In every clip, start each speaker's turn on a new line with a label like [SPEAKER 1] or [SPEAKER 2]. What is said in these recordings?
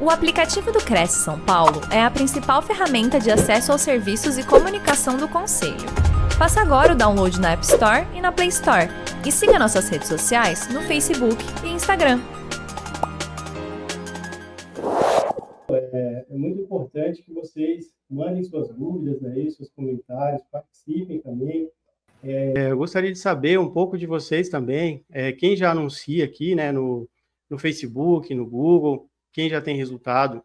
[SPEAKER 1] O aplicativo do Cresce São Paulo é a principal ferramenta de acesso aos serviços e comunicação do Conselho. Faça agora o download na App Store e na Play Store. E siga nossas redes sociais no Facebook e Instagram.
[SPEAKER 2] É, é muito importante que vocês mandem suas dúvidas aí, seus comentários, participem também. É, eu gostaria de saber um pouco de vocês também. É, quem já anuncia aqui, né, no, no Facebook, no Google, quem já tem resultado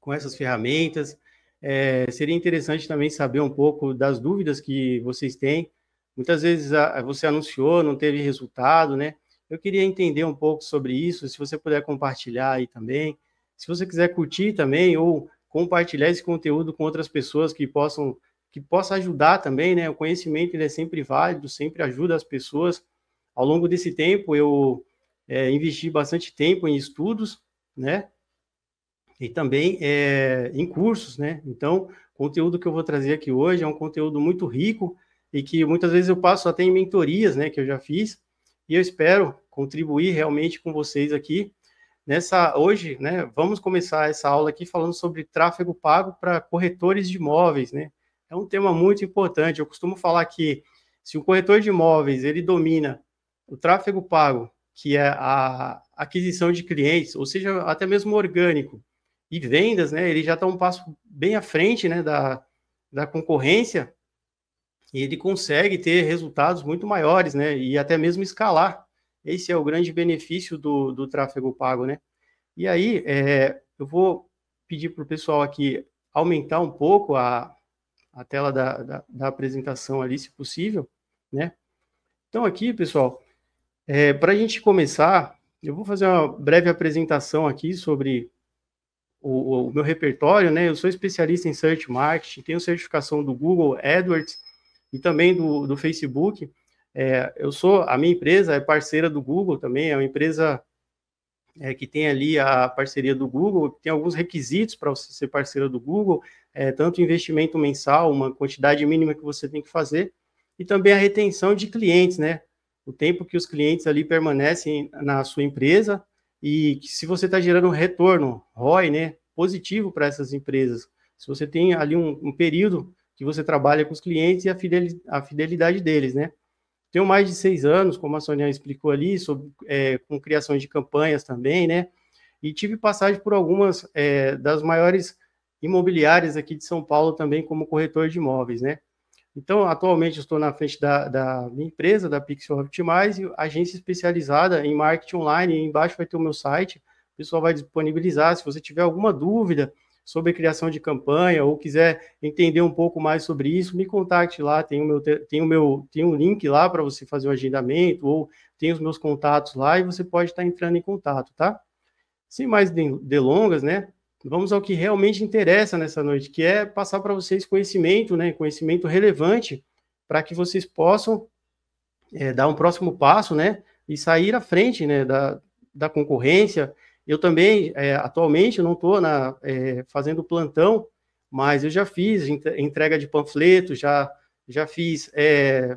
[SPEAKER 2] com essas ferramentas. É, seria interessante também saber um pouco das dúvidas que vocês têm. Muitas vezes a, você anunciou, não teve resultado, né? Eu queria entender um pouco sobre isso, se você puder compartilhar aí também. Se você quiser curtir também ou compartilhar esse conteúdo com outras pessoas que possam que possa ajudar também, né? O conhecimento ele é sempre válido, sempre ajuda as pessoas. Ao longo desse tempo eu é, investi bastante tempo em estudos né? E também é, em cursos, né? Então, o conteúdo que eu vou trazer aqui hoje é um conteúdo muito rico e que muitas vezes eu passo até em mentorias, né? Que eu já fiz e eu espero contribuir realmente com vocês aqui nessa hoje, né? Vamos começar essa aula aqui falando sobre tráfego pago para corretores de imóveis, né? É um tema muito importante. Eu costumo falar que se o corretor de imóveis ele domina o tráfego pago, que é a, aquisição de clientes, ou seja, até mesmo orgânico, e vendas, né, ele já está um passo bem à frente, né, da, da concorrência, e ele consegue ter resultados muito maiores, né, e até mesmo escalar. Esse é o grande benefício do, do tráfego pago, né. E aí, é, eu vou pedir para o pessoal aqui aumentar um pouco a, a tela da, da, da apresentação ali, se possível, né. Então, aqui, pessoal, é, para a gente começar, eu vou fazer uma breve apresentação aqui sobre o, o, meu repertório, né? Eu sou especialista em Search Marketing, tenho certificação do Google AdWords e também do, do Facebook. É, eu sou, a minha empresa é parceira do Google também, é uma empresa é, que tem ali a parceria do Google, tem alguns requisitos para você ser parceira do Google, é, tanto investimento mensal, uma quantidade mínima que você tem que fazer, e também a retenção de clientes, né? O tempo que os clientes ali permanecem na sua empresa e se você está gerando um retorno, ROI, né, positivo para essas empresas. Se você tem ali um, um, período que você trabalha com os clientes e a, a fidelidade deles, né? Tenho mais de seis anos, como a Sonia explicou ali, sobre, é, com criação de campanhas também, né? E tive passagem por algumas é, das maiores imobiliárias aqui de São Paulo também como corretor de imóveis, né? Então, atualmente estou na frente da, da minha empresa, da Pixel Optimize, agência especializada em marketing online. E embaixo vai ter o meu site. O pessoal vai disponibilizar. Se você tiver alguma dúvida sobre criação de campanha ou quiser entender um pouco mais sobre isso, me contacte lá. Tem o meu, tem o meu, tem um link lá para você fazer o agendamento ou tem os meus contatos lá e você pode estar entrando em contato, tá? Sem mais delongas, né? Vamos ao que realmente interessa nessa noite, que é passar para vocês conhecimento, né, conhecimento relevante, para que vocês possam é, dar um próximo passo, né, e sair à frente, né, da, da concorrência. Eu também, é, atualmente, não estou é, fazendo plantão, mas eu já fiz entrega de panfletos, já, já fiz é,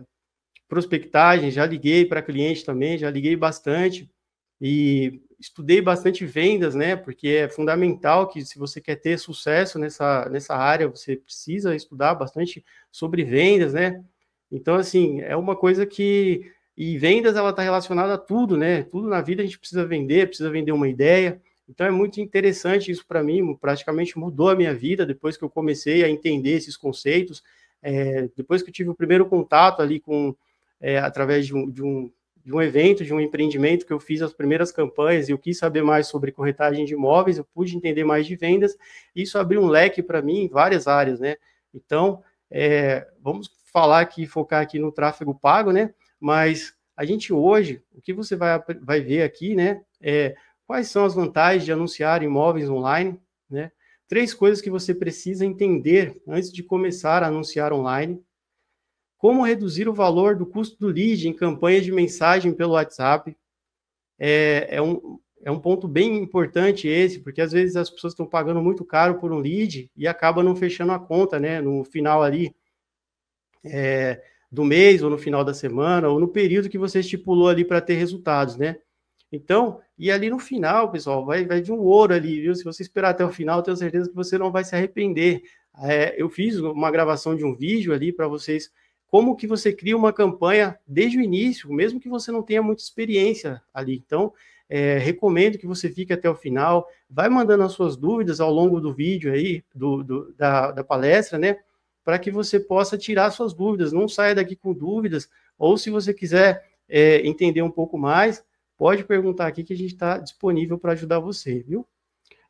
[SPEAKER 2] prospectagem, já liguei para cliente também, já liguei bastante, e estudei bastante vendas, né? Porque é fundamental que se você quer ter sucesso nessa, nessa área, você precisa estudar bastante sobre vendas, né? Então, assim, é uma coisa que. E vendas, ela está relacionada a tudo, né? Tudo na vida a gente precisa vender, precisa vender uma ideia. Então, é muito interessante isso para mim, praticamente mudou a minha vida depois que eu comecei a entender esses conceitos. É, depois que eu tive o primeiro contato ali com, é, através de um, de um de um evento, de um empreendimento que eu fiz as primeiras campanhas e eu quis saber mais sobre corretagem de imóveis, eu pude entender mais de vendas, isso abriu um leque para mim em várias áreas, né? Então, é, vamos falar aqui, focar aqui no tráfego pago, né? Mas a gente hoje, o que você vai, vai ver aqui, né? É quais são as vantagens de anunciar imóveis online, né? Três coisas que você precisa entender antes de começar a anunciar online, como reduzir o valor do custo do lead em campanhas de mensagem pelo WhatsApp. É, é, um, é um ponto bem importante esse, porque às vezes as pessoas estão pagando muito caro por um lead e acaba não fechando a conta, né? No final ali é, do mês, ou no final da semana, ou no período que você estipulou ali para ter resultados, né? Então, e ali no final, pessoal, vai, vai de um ouro ali, viu? Se você esperar até o final, tenho certeza que você não vai se arrepender. É, eu fiz uma gravação de um vídeo ali para vocês, como que você cria uma campanha desde o início, mesmo que você não tenha muita experiência ali. Então, é, recomendo que você fique até o final, vai mandando as suas dúvidas ao longo do vídeo aí, do, do da, da palestra, né? Para que você possa tirar suas dúvidas, não saia daqui com dúvidas, ou se você quiser é, entender um pouco mais, pode perguntar aqui que a gente está disponível para ajudar você, viu?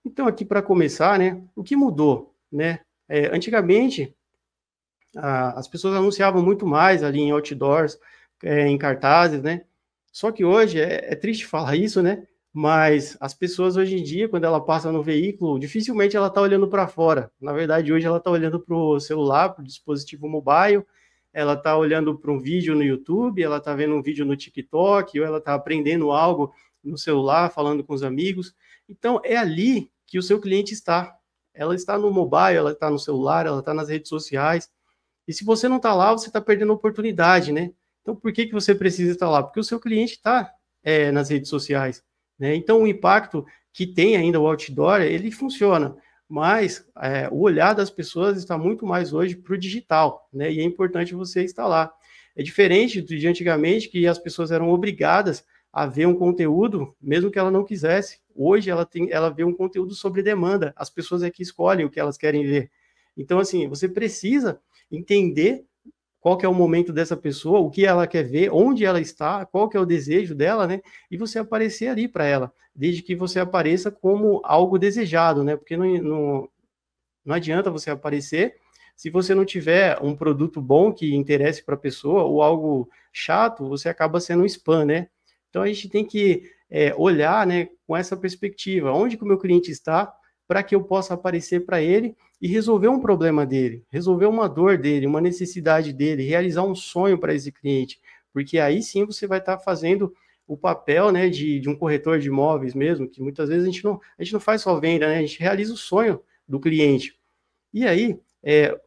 [SPEAKER 2] Então, aqui para começar, né? O que mudou, né? É, antigamente, as pessoas anunciavam muito mais ali em outdoors, é, em cartazes, né? Só que hoje, é, é, triste falar isso, né? Mas as pessoas hoje em dia, quando ela passa no veículo, dificilmente ela está olhando para fora. Na verdade, hoje ela está olhando para o celular, para o dispositivo mobile, ela está olhando para um vídeo no YouTube, ela está vendo um vídeo no TikTok, ou ela está aprendendo algo no celular, falando com os amigos. Então, é ali que o seu cliente está. Ela está no mobile, ela está no celular, ela está nas redes sociais. E se você não está lá, você está perdendo a oportunidade, né? Então, por que, que você precisa estar lá? Porque o seu cliente está é, nas redes sociais. Né? Então, o impacto que tem ainda o outdoor, ele funciona mas é, o olhar das pessoas está muito mais hoje para o digital, né? E é importante você estar lá. É diferente de antigamente que as pessoas eram obrigadas a ver um conteúdo, mesmo que ela não quisesse. Hoje ela tem, ela vê um conteúdo sobre demanda. As pessoas é que escolhem o que elas querem ver. Então, assim, você precisa entender qual que é o momento dessa pessoa, o que ela quer ver, onde ela está, qual que é o desejo dela, né? E você aparecer ali para ela, desde que você apareça como algo desejado, né? Porque não, não, não adianta você aparecer se você não tiver um produto bom que interesse para a pessoa ou algo chato, você acaba sendo um spam, né? Então a gente tem que é, olhar, né, com essa perspectiva, onde que o meu cliente está, para que eu possa aparecer para ele e resolver um problema dele, resolver uma dor dele, uma necessidade dele, realizar um sonho para esse cliente, porque aí sim você vai estar tá fazendo o papel né, de, de, um corretor de imóveis mesmo, que muitas vezes a gente não, a gente não faz só venda, né, a gente realiza o sonho do cliente. E aí, é,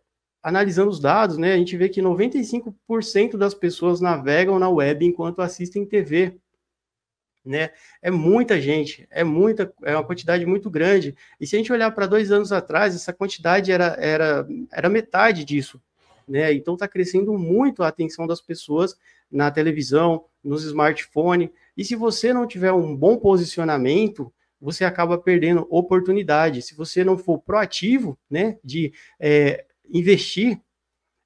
[SPEAKER 2] analisando os dados, né, a gente vê que 95% das pessoas navegam na web enquanto assistem TV né? É muita gente, é muita, é uma quantidade muito grande. E se a gente olhar para dois anos atrás, essa quantidade era, era, era metade disso, né? Então está crescendo muito a atenção das pessoas na televisão, nos smartphones. E se você não tiver um bom posicionamento, você acaba perdendo oportunidade. Se você não for proativo, né, de é, investir,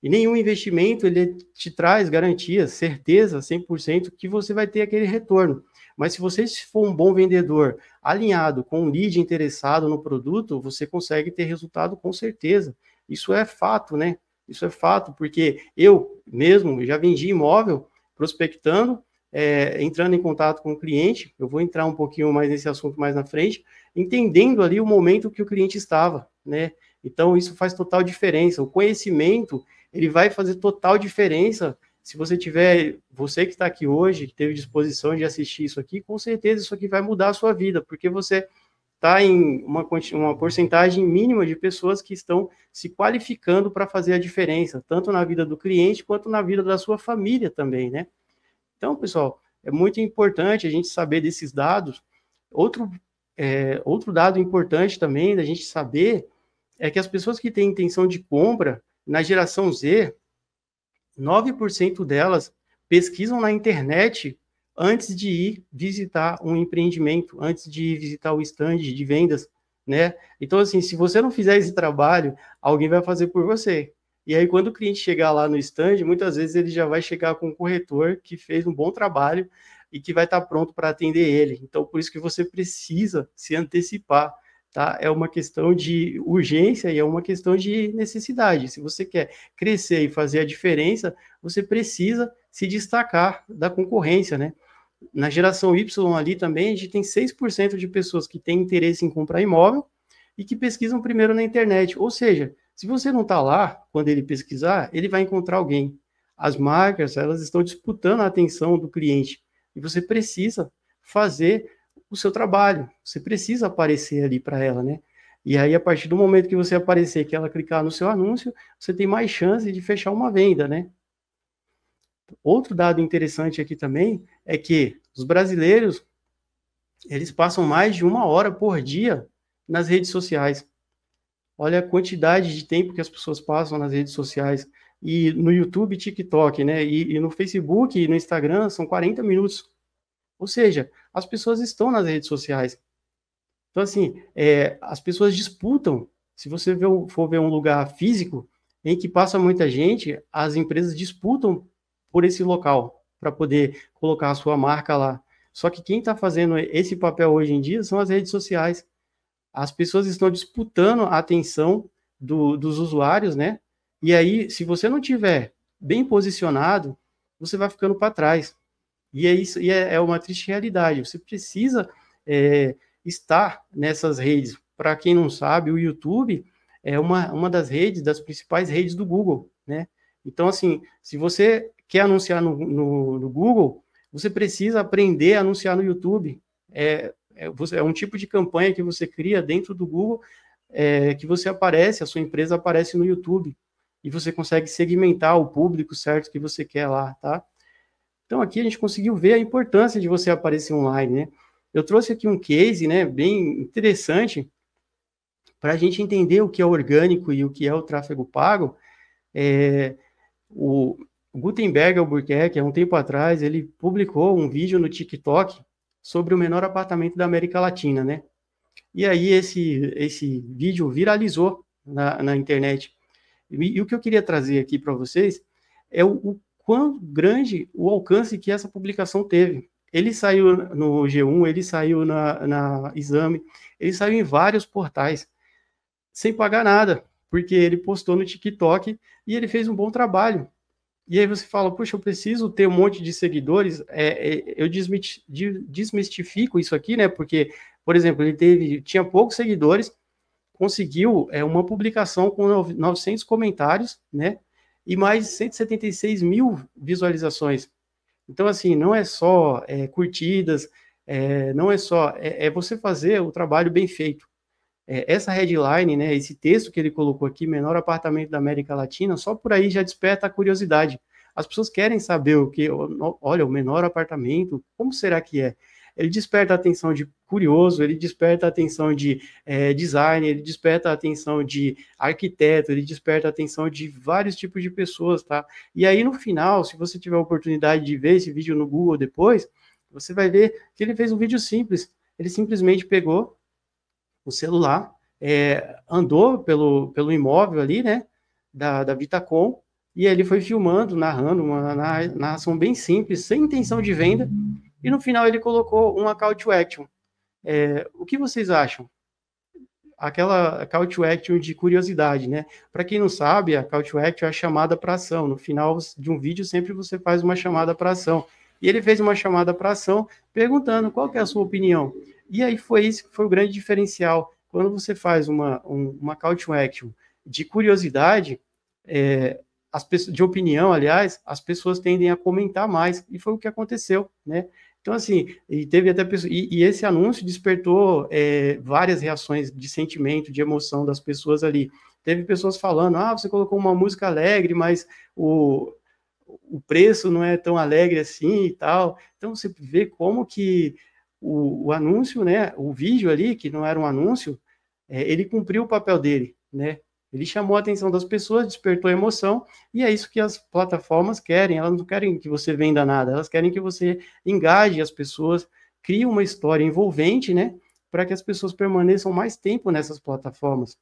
[SPEAKER 2] e nenhum investimento ele te traz garantia, certeza, 100% que você vai ter aquele retorno. Mas se você for um bom vendedor, alinhado com um lead interessado no produto, você consegue ter resultado com certeza. Isso é fato, né? Isso é fato, porque eu mesmo já vendi imóvel prospectando, é, entrando em contato com o cliente. Eu vou entrar um pouquinho mais nesse assunto mais na frente, entendendo ali o momento que o cliente estava, né? Então isso faz total diferença. O conhecimento ele vai fazer total diferença se você tiver, você que está aqui hoje, que teve disposição de assistir isso aqui, com certeza isso aqui vai mudar a sua vida, porque você está em uma, uma porcentagem mínima de pessoas que estão se qualificando para fazer a diferença, tanto na vida do cliente quanto na vida da sua família também, né? Então, pessoal, é muito importante a gente saber desses dados. Outro, é, outro dado importante também da gente saber é que as pessoas que têm intenção de compra na geração Z, 9% delas pesquisam na internet antes de ir visitar um empreendimento, antes de ir visitar o stand de vendas, né? Então, assim, se você não fizer esse trabalho, alguém vai fazer por você. E aí, quando o cliente chegar lá no stand, muitas vezes ele já vai chegar com um corretor que fez um bom trabalho e que vai estar pronto para atender ele. Então, por isso que você precisa se antecipar tá? É uma questão de urgência e é uma questão de necessidade. Se você quer crescer e fazer a diferença, você precisa se destacar da concorrência, né? Na geração Y ali também, a gente tem 6% de pessoas que têm interesse em comprar imóvel e que pesquisam primeiro na internet. Ou seja, se você não está lá, quando ele pesquisar, ele vai encontrar alguém. As marcas, elas estão disputando a atenção do cliente. E você precisa fazer o seu trabalho. Você precisa aparecer ali para ela, né? E aí, a partir do momento que você aparecer, que ela clicar no seu anúncio, você tem mais chance de fechar uma venda, né? Outro dado interessante aqui também é que os brasileiros eles passam mais de uma hora por dia nas redes sociais. Olha a quantidade de tempo que as pessoas passam nas redes sociais. E no YouTube, TikTok, né? E, e no Facebook e no Instagram são 40 minutos. Ou seja, as pessoas estão nas redes sociais. Então, assim, é, as pessoas disputam. Se você for ver um lugar físico em que passa muita gente, as empresas disputam por esse local para poder colocar a sua marca lá. Só que quem está fazendo esse papel hoje em dia são as redes sociais. As pessoas estão disputando a atenção do, dos usuários, né? E aí, se você não tiver bem posicionado, você vai ficando para trás. E é isso, e é, é, uma triste realidade. Você precisa é, estar nessas redes. Para quem não sabe, o YouTube é uma, uma das redes, das principais redes do Google, né? Então, assim, se você quer anunciar no, no, no Google, você precisa aprender a anunciar no YouTube. É, é, é, um tipo de campanha que você cria dentro do Google, é, que você aparece, a sua empresa aparece no YouTube, e você consegue segmentar o público certo que você quer lá, tá? Então, aqui a gente conseguiu ver a importância de você aparecer online, né? Eu trouxe aqui um case, né, bem interessante, para a gente entender o que é orgânico e o que é o tráfego pago. É, o, Gutenberg Albuquerque, há um tempo atrás, ele publicou um vídeo no TikTok sobre o menor apartamento da América Latina, né? E aí esse, esse vídeo viralizou na, na internet. E, e, o que eu queria trazer aqui para vocês é o, o quão grande o alcance que essa publicação teve. Ele saiu no G1, ele saiu na, na Exame, ele saiu em vários portais, sem pagar nada, porque ele postou no TikTok e ele fez um bom trabalho. E aí você fala, puxa, eu preciso ter um monte de seguidores. É, é, eu desmistifico isso aqui, né? Porque, por exemplo, ele teve, tinha poucos seguidores, conseguiu é, uma publicação com 900 comentários, né? E mais 176 mil visualizações. Então, assim, não é só é, curtidas, é, não é só, é, é, você fazer o trabalho bem feito. É, essa headline, né, esse texto que ele colocou aqui, menor apartamento da América Latina, só por aí já desperta a curiosidade. As pessoas querem saber o que, olha, o menor apartamento, como será que é? Ele desperta a atenção de curioso, ele desperta a atenção de é, design, ele desperta a atenção de arquiteto, ele desperta a atenção de vários tipos de pessoas, tá? E aí no final, se você tiver a oportunidade de ver esse vídeo no Google depois, você vai ver que ele fez um vídeo simples. Ele simplesmente pegou o celular, é, andou pelo, pelo imóvel ali, né, da, da Vitacom, e ele foi filmando, narrando uma narração bem simples, sem intenção de venda, e no final ele colocou uma call to action. É, o que vocês acham? Aquela call to action de curiosidade, né? Para quem não sabe, a call to action é a chamada para ação. No final de um vídeo, sempre você faz uma chamada para ação. E ele fez uma chamada para ação perguntando qual é a sua opinião. E aí foi isso que foi o grande diferencial. Quando você faz uma, um, uma call to action de curiosidade, é, as pessoas, de opinião, aliás, as pessoas tendem a comentar mais, e foi o que aconteceu, né? Então, assim, e teve até e, e esse anúncio despertou é, várias reações de sentimento, de emoção das pessoas ali. Teve pessoas falando, ah, você colocou uma música alegre, mas o, o preço não é tão alegre assim e tal. Então, você vê como que o, o, anúncio, né, o vídeo ali, que não era um anúncio, é, ele cumpriu o papel dele, né? Ele chamou a atenção das pessoas, despertou emoção, e é isso que as plataformas querem. Elas não querem que você venda nada, elas querem que você engaje as pessoas, crie uma história envolvente, né? Para que as pessoas permaneçam mais tempo nessas plataformas.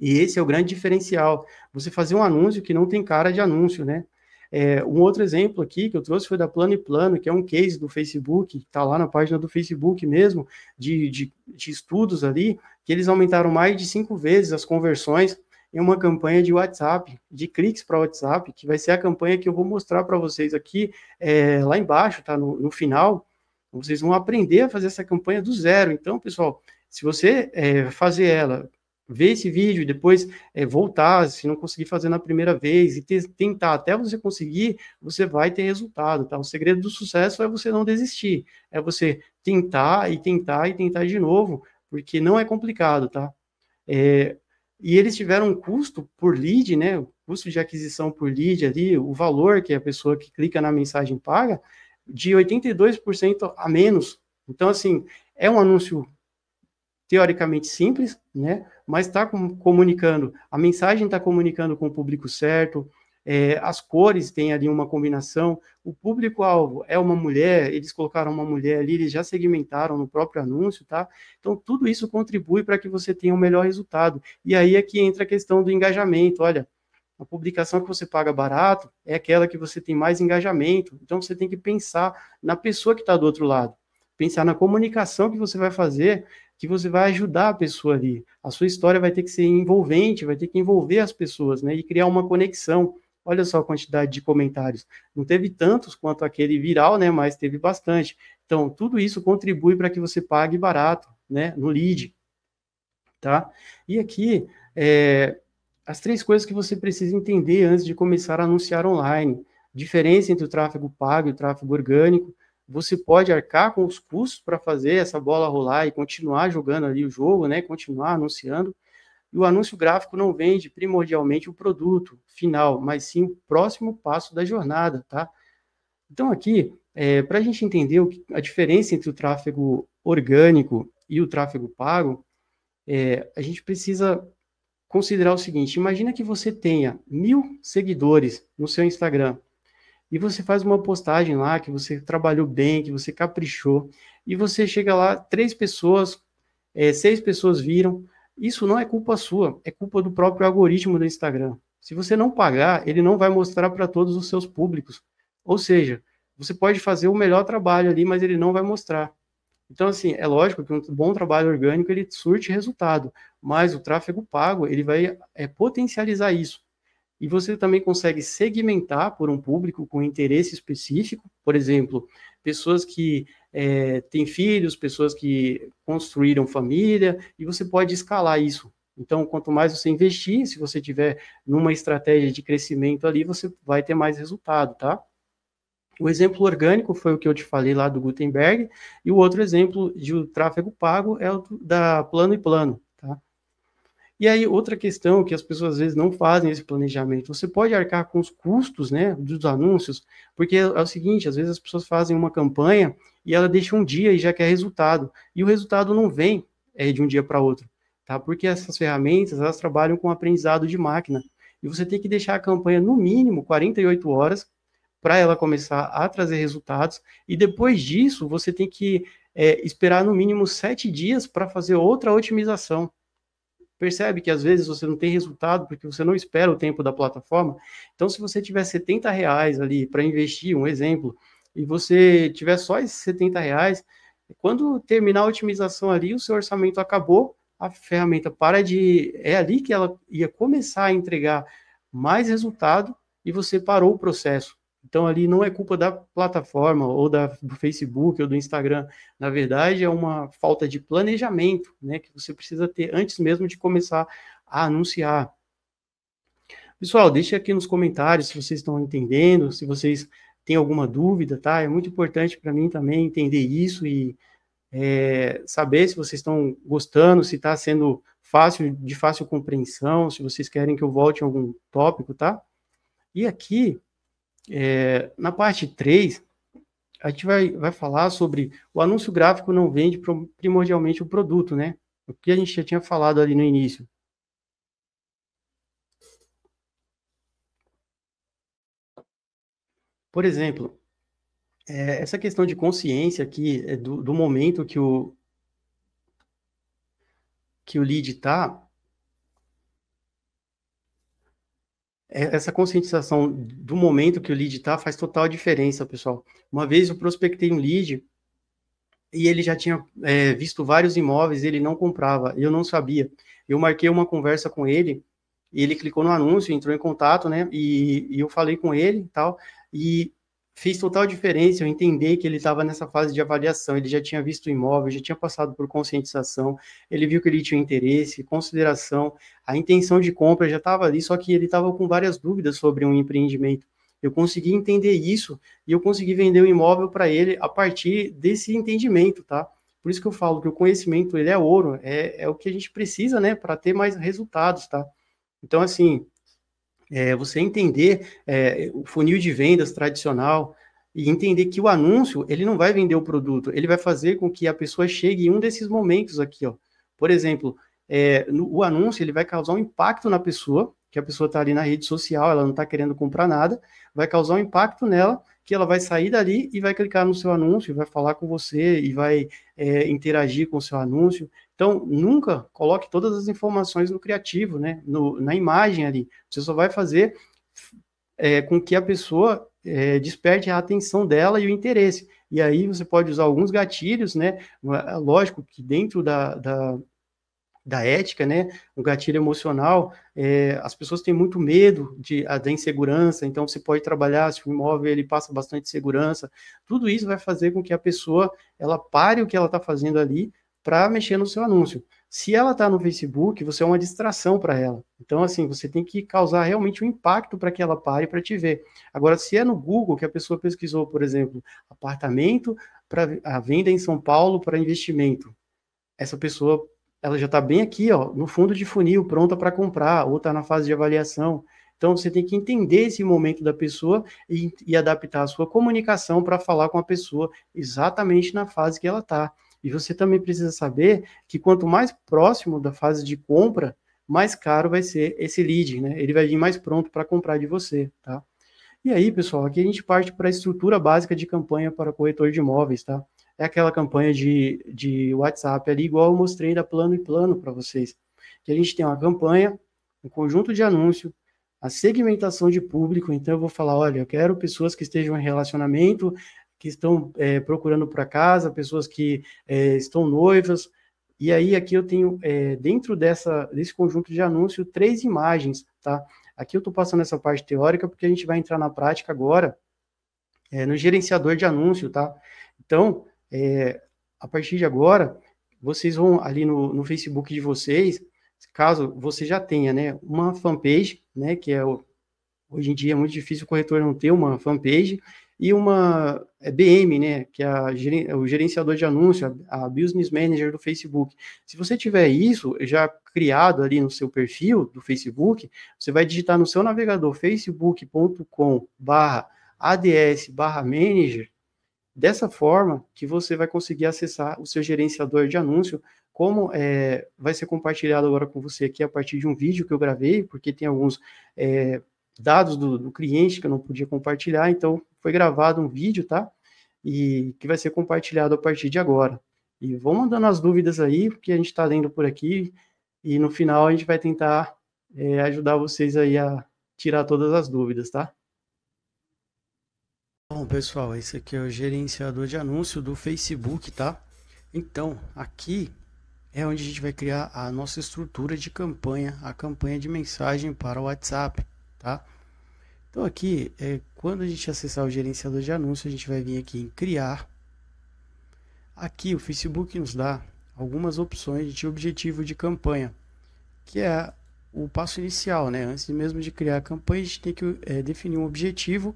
[SPEAKER 2] E esse é o grande diferencial. Você fazer um anúncio que não tem cara de anúncio, né? É, um outro exemplo aqui que eu trouxe foi da Plano e Plano, que é um case do Facebook, está lá na página do Facebook mesmo, de, de, de, estudos ali, que eles aumentaram mais de cinco vezes as conversões em uma campanha de WhatsApp, de cliques para WhatsApp, que vai ser a campanha que eu vou mostrar para vocês aqui, é, lá embaixo, tá? No, no final, vocês vão aprender a fazer essa campanha do zero. Então, pessoal, se você é, fazer ela ver esse vídeo e depois é, voltar, se não conseguir fazer na primeira vez e ter, tentar até você conseguir, você vai ter resultado, tá? O segredo do sucesso é você não desistir, é você tentar e tentar e tentar de novo, porque não é complicado, tá? É, e eles tiveram um custo por lead, né? O custo de aquisição por lead ali, o valor que a pessoa que clica na mensagem paga, de 82% a menos Então, assim, é um anúncio teoricamente simples, né? Mas está comunicando, a mensagem está comunicando com o público certo, é, as cores têm ali uma combinação, o público-alvo é uma mulher, eles colocaram uma mulher ali, eles já segmentaram no próprio anúncio, tá? Então, tudo isso contribui para que você tenha um melhor resultado. E aí é que entra a questão do engajamento. Olha, a publicação que você paga barato é aquela que você tem mais engajamento. Então, você tem que pensar na pessoa que está do outro lado. Pensar na comunicação que você vai fazer, que você vai ajudar a pessoa ali. A sua história vai ter que ser envolvente, vai ter que envolver as pessoas, né? E criar uma conexão. Olha só a quantidade de comentários. Não teve tantos quanto aquele viral, né? Mas teve bastante. Então, tudo isso contribui para que você pague barato, né? No lead, tá? E aqui, é, as três coisas que você precisa entender antes de começar a anunciar online. Diferença entre o tráfego pago e o tráfego orgânico. Você pode arcar com os custos para fazer essa bola rolar e continuar jogando ali o jogo, né? Continuar anunciando. E o anúncio gráfico não vende primordialmente o produto final, mas sim o próximo passo da jornada, tá? Então, aqui, é, para a gente entender que, a diferença entre o tráfego orgânico e o tráfego pago, é, a gente precisa considerar o seguinte: imagina que você tenha mil seguidores no seu Instagram e você faz uma postagem lá que você trabalhou bem, que você caprichou, e você chega lá, três pessoas, é, seis pessoas viram, isso não é culpa sua, é culpa do próprio algoritmo do Instagram. Se você não pagar, ele não vai mostrar para todos os seus públicos. Ou seja, você pode fazer o melhor trabalho ali, mas ele não vai mostrar. Então, assim, é lógico que um bom trabalho orgânico ele surte resultado, mas o tráfego pago ele vai é, potencializar isso. E você também consegue segmentar por um público com interesse específico, por exemplo, pessoas que é, têm filhos, pessoas que construíram família, e você pode escalar isso. Então, quanto mais você investir, se você tiver numa estratégia de crescimento ali, você vai ter mais resultado, tá? O exemplo orgânico foi o que eu te falei lá do Gutenberg, e o outro exemplo de tráfego pago é o da Plano e Plano. E aí, outra questão que as pessoas às vezes não fazem esse planejamento, você pode arcar com os custos, né, dos anúncios, porque é, o seguinte, às vezes as pessoas fazem uma campanha e ela deixa um dia e já quer resultado, e o resultado não vem é, de um dia para outro, tá? Porque essas ferramentas, elas trabalham com aprendizado de máquina, e você tem que deixar a campanha no mínimo 48 horas para ela começar a trazer resultados, e depois disso você tem que é, esperar no mínimo sete dias para fazer outra otimização percebe que às vezes você não tem resultado porque você não espera o tempo da plataforma. Então, se você tiver 70 reais ali para investir, um exemplo, e você tiver só esses 70 reais, quando terminar a otimização ali, o seu orçamento acabou, a ferramenta para de. É ali que ela ia começar a entregar mais resultado e você parou o processo. Então, ali não é culpa da plataforma ou da, do Facebook ou do Instagram. Na verdade, é uma falta de planejamento, né, que você precisa ter antes mesmo de começar a anunciar. Pessoal, deixe aqui nos comentários se vocês estão entendendo, se vocês têm alguma dúvida, tá? É muito importante para mim também entender isso e é, saber se vocês estão gostando, se está sendo fácil, de fácil compreensão, se vocês querem que eu volte em algum tópico, tá? E aqui, é, na parte 3, a gente vai, vai falar sobre o anúncio gráfico não vende primordialmente o produto, né? O que a gente já tinha falado ali no início. Por exemplo, é, essa questão de consciência aqui é do, do momento que o, que o lead está, É, essa conscientização do momento que o lead está faz total diferença, pessoal. Uma vez eu prospectei um lead e ele já tinha é, visto vários imóveis, ele não comprava, eu não sabia. Eu marquei uma conversa com ele, ele clicou no anúncio, entrou em contato, né? E, e eu falei com ele e tal, e fez total diferença eu entender que ele estava nessa fase de avaliação, ele já tinha visto o imóvel, já tinha passado por conscientização, ele viu que ele tinha interesse, consideração, a intenção de compra já estava ali, só que ele estava com várias dúvidas sobre um empreendimento. Eu consegui entender isso e eu consegui vender o imóvel para ele a partir desse entendimento, tá? Por isso que eu falo que o conhecimento ele é ouro, é, é o que a gente precisa, né, para ter mais resultados, tá? Então, assim, é, você entender é, o funil de vendas tradicional e entender que o anúncio, ele não vai vender o produto, ele vai fazer com que a pessoa chegue em um desses momentos aqui, ó. Por exemplo, é, no, o anúncio, ele vai causar um impacto na pessoa, que a pessoa está ali na rede social, ela não está querendo comprar nada, vai causar um impacto nela, que ela vai sair dali e vai clicar no seu anúncio, vai falar com você e vai é, interagir com o seu anúncio. Então, nunca coloque todas as informações no criativo, né? No, na imagem ali. Você só vai fazer é, com que a pessoa é, desperte a atenção dela e o interesse. E aí você pode usar alguns gatilhos, né? Lógico que dentro da, da, da ética, né? Um gatilho emocional, é, as pessoas têm muito medo de, a, da insegurança, então você pode trabalhar, se o imóvel ele passa bastante segurança, tudo isso vai fazer com que a pessoa ela pare o que ela está fazendo ali para mexer no seu anúncio. Se ela está no Facebook, você é uma distração para ela. Então, assim, você tem que causar realmente um impacto para que ela pare para te ver. Agora, se é no Google que a pessoa pesquisou, por exemplo, apartamento para a venda em São Paulo para investimento, essa pessoa ela já está bem aqui, ó, no fundo de funil, pronta para comprar, ou está na fase de avaliação. Então, você tem que entender esse momento da pessoa e, e adaptar a sua comunicação para falar com a pessoa exatamente na fase que ela está. E você também precisa saber que quanto mais próximo da fase de compra, mais caro vai ser esse lead, né? Ele vai vir mais pronto para comprar de você, tá? E aí, pessoal, aqui a gente parte para a estrutura básica de campanha para corretor de imóveis, tá? É aquela campanha de, de WhatsApp ali, igual eu mostrei da plano e plano para vocês. Que a gente tem uma campanha, um conjunto de anúncio, a segmentação de público. Então, eu vou falar: olha, eu quero pessoas que estejam em relacionamento que estão é, procurando para casa, pessoas que é, estão noivas. E aí aqui eu tenho, é, dentro dessa, desse conjunto de anúncio, três imagens, tá? Aqui eu estou passando essa parte teórica porque a gente vai entrar na prática agora é, no gerenciador de anúncio, tá? Então, é, a partir de agora, vocês vão ali no, no Facebook de vocês, caso você já tenha, né, uma fanpage, né, que é o, hoje em dia é muito difícil o corretor não ter uma fanpage, e uma é BM, né, que é a, o gerenciador de anúncio, a Business Manager do Facebook. Se você tiver isso já criado ali no seu perfil do Facebook, você vai digitar no seu navegador facebook.com/ads/manager dessa forma que você vai conseguir acessar o seu gerenciador de anúncio, como é, vai ser compartilhado agora com você aqui a partir de um vídeo que eu gravei, porque tem alguns é, dados do, do, cliente que eu não podia compartilhar, então foi gravado um vídeo, tá? E que vai ser compartilhado a partir de agora. E vão mandando as dúvidas aí, porque a gente está lendo por aqui, e no final a gente vai tentar é, ajudar vocês aí a tirar todas as dúvidas, tá? Bom, pessoal, esse aqui é o gerenciador de anúncio do Facebook, tá? Então, aqui é onde a gente vai criar a nossa estrutura de campanha, a campanha de mensagem para o WhatsApp tá? Então aqui, é, quando a gente acessar o gerenciador de anúncios, a gente vai vir aqui em criar. Aqui o Facebook nos dá algumas opções de objetivo de campanha, que é o passo inicial, né? Antes mesmo de criar a campanha, a gente tem que é, definir um objetivo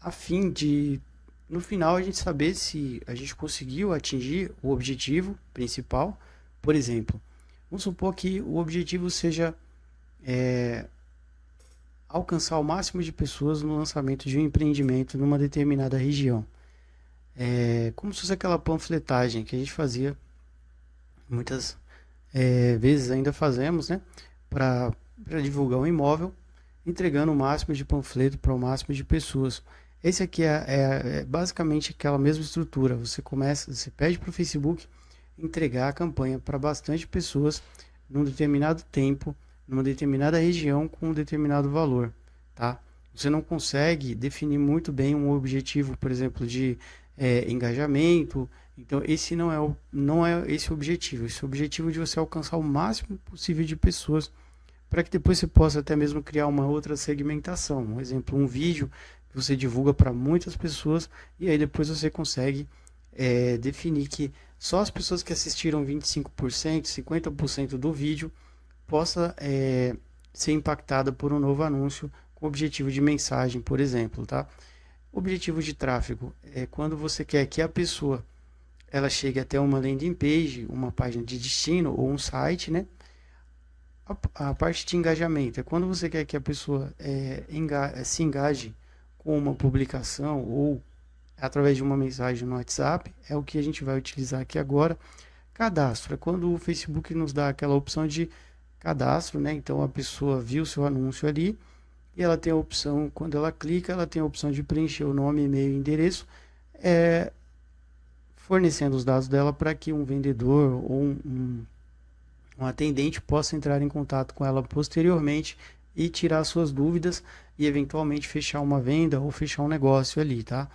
[SPEAKER 2] a fim de, no final, a gente saber se a gente conseguiu atingir o objetivo principal. Por exemplo, vamos supor que o objetivo seja é, alcançar o máximo de pessoas no lançamento de um empreendimento numa determinada região. É, como se fosse aquela panfletagem que a gente fazia muitas é, vezes ainda fazemos, né, para divulgar um imóvel, entregando o máximo de panfleto para o máximo de pessoas. Esse aqui é, é, é basicamente aquela mesma estrutura. Você começa, você pede para o Facebook entregar a campanha para bastante pessoas num determinado tempo numa determinada região com um determinado valor, tá? Você não consegue definir muito bem um objetivo, por exemplo, de é, engajamento. Então, esse não é, o, não é esse o objetivo. Esse é o objetivo de você alcançar o máximo possível de pessoas para que depois você possa até mesmo criar uma outra segmentação. Um exemplo, um vídeo você divulga para muitas pessoas e aí depois você consegue é, definir que só as pessoas que assistiram 25%, 50% do vídeo possa é, ser impactada por um novo anúncio com objetivo de mensagem, por exemplo, tá? Objetivo de tráfego é quando você quer que a pessoa ela chegue até uma landing page, uma página de destino ou um site, né? A, a parte de engajamento é quando você quer que a pessoa é, enga se engaje com uma publicação ou através de uma mensagem no WhatsApp, é o que a gente vai utilizar aqui agora. Cadastro é quando o Facebook nos dá aquela opção de cadastro, né? Então a pessoa viu seu anúncio ali e ela tem a opção, quando ela clica, ela tem a opção de preencher o nome, e-mail e endereço, é, fornecendo os dados dela para que um vendedor ou um, um, um atendente possa entrar em contato com ela posteriormente e tirar suas dúvidas e eventualmente fechar uma venda ou fechar um negócio ali, tá?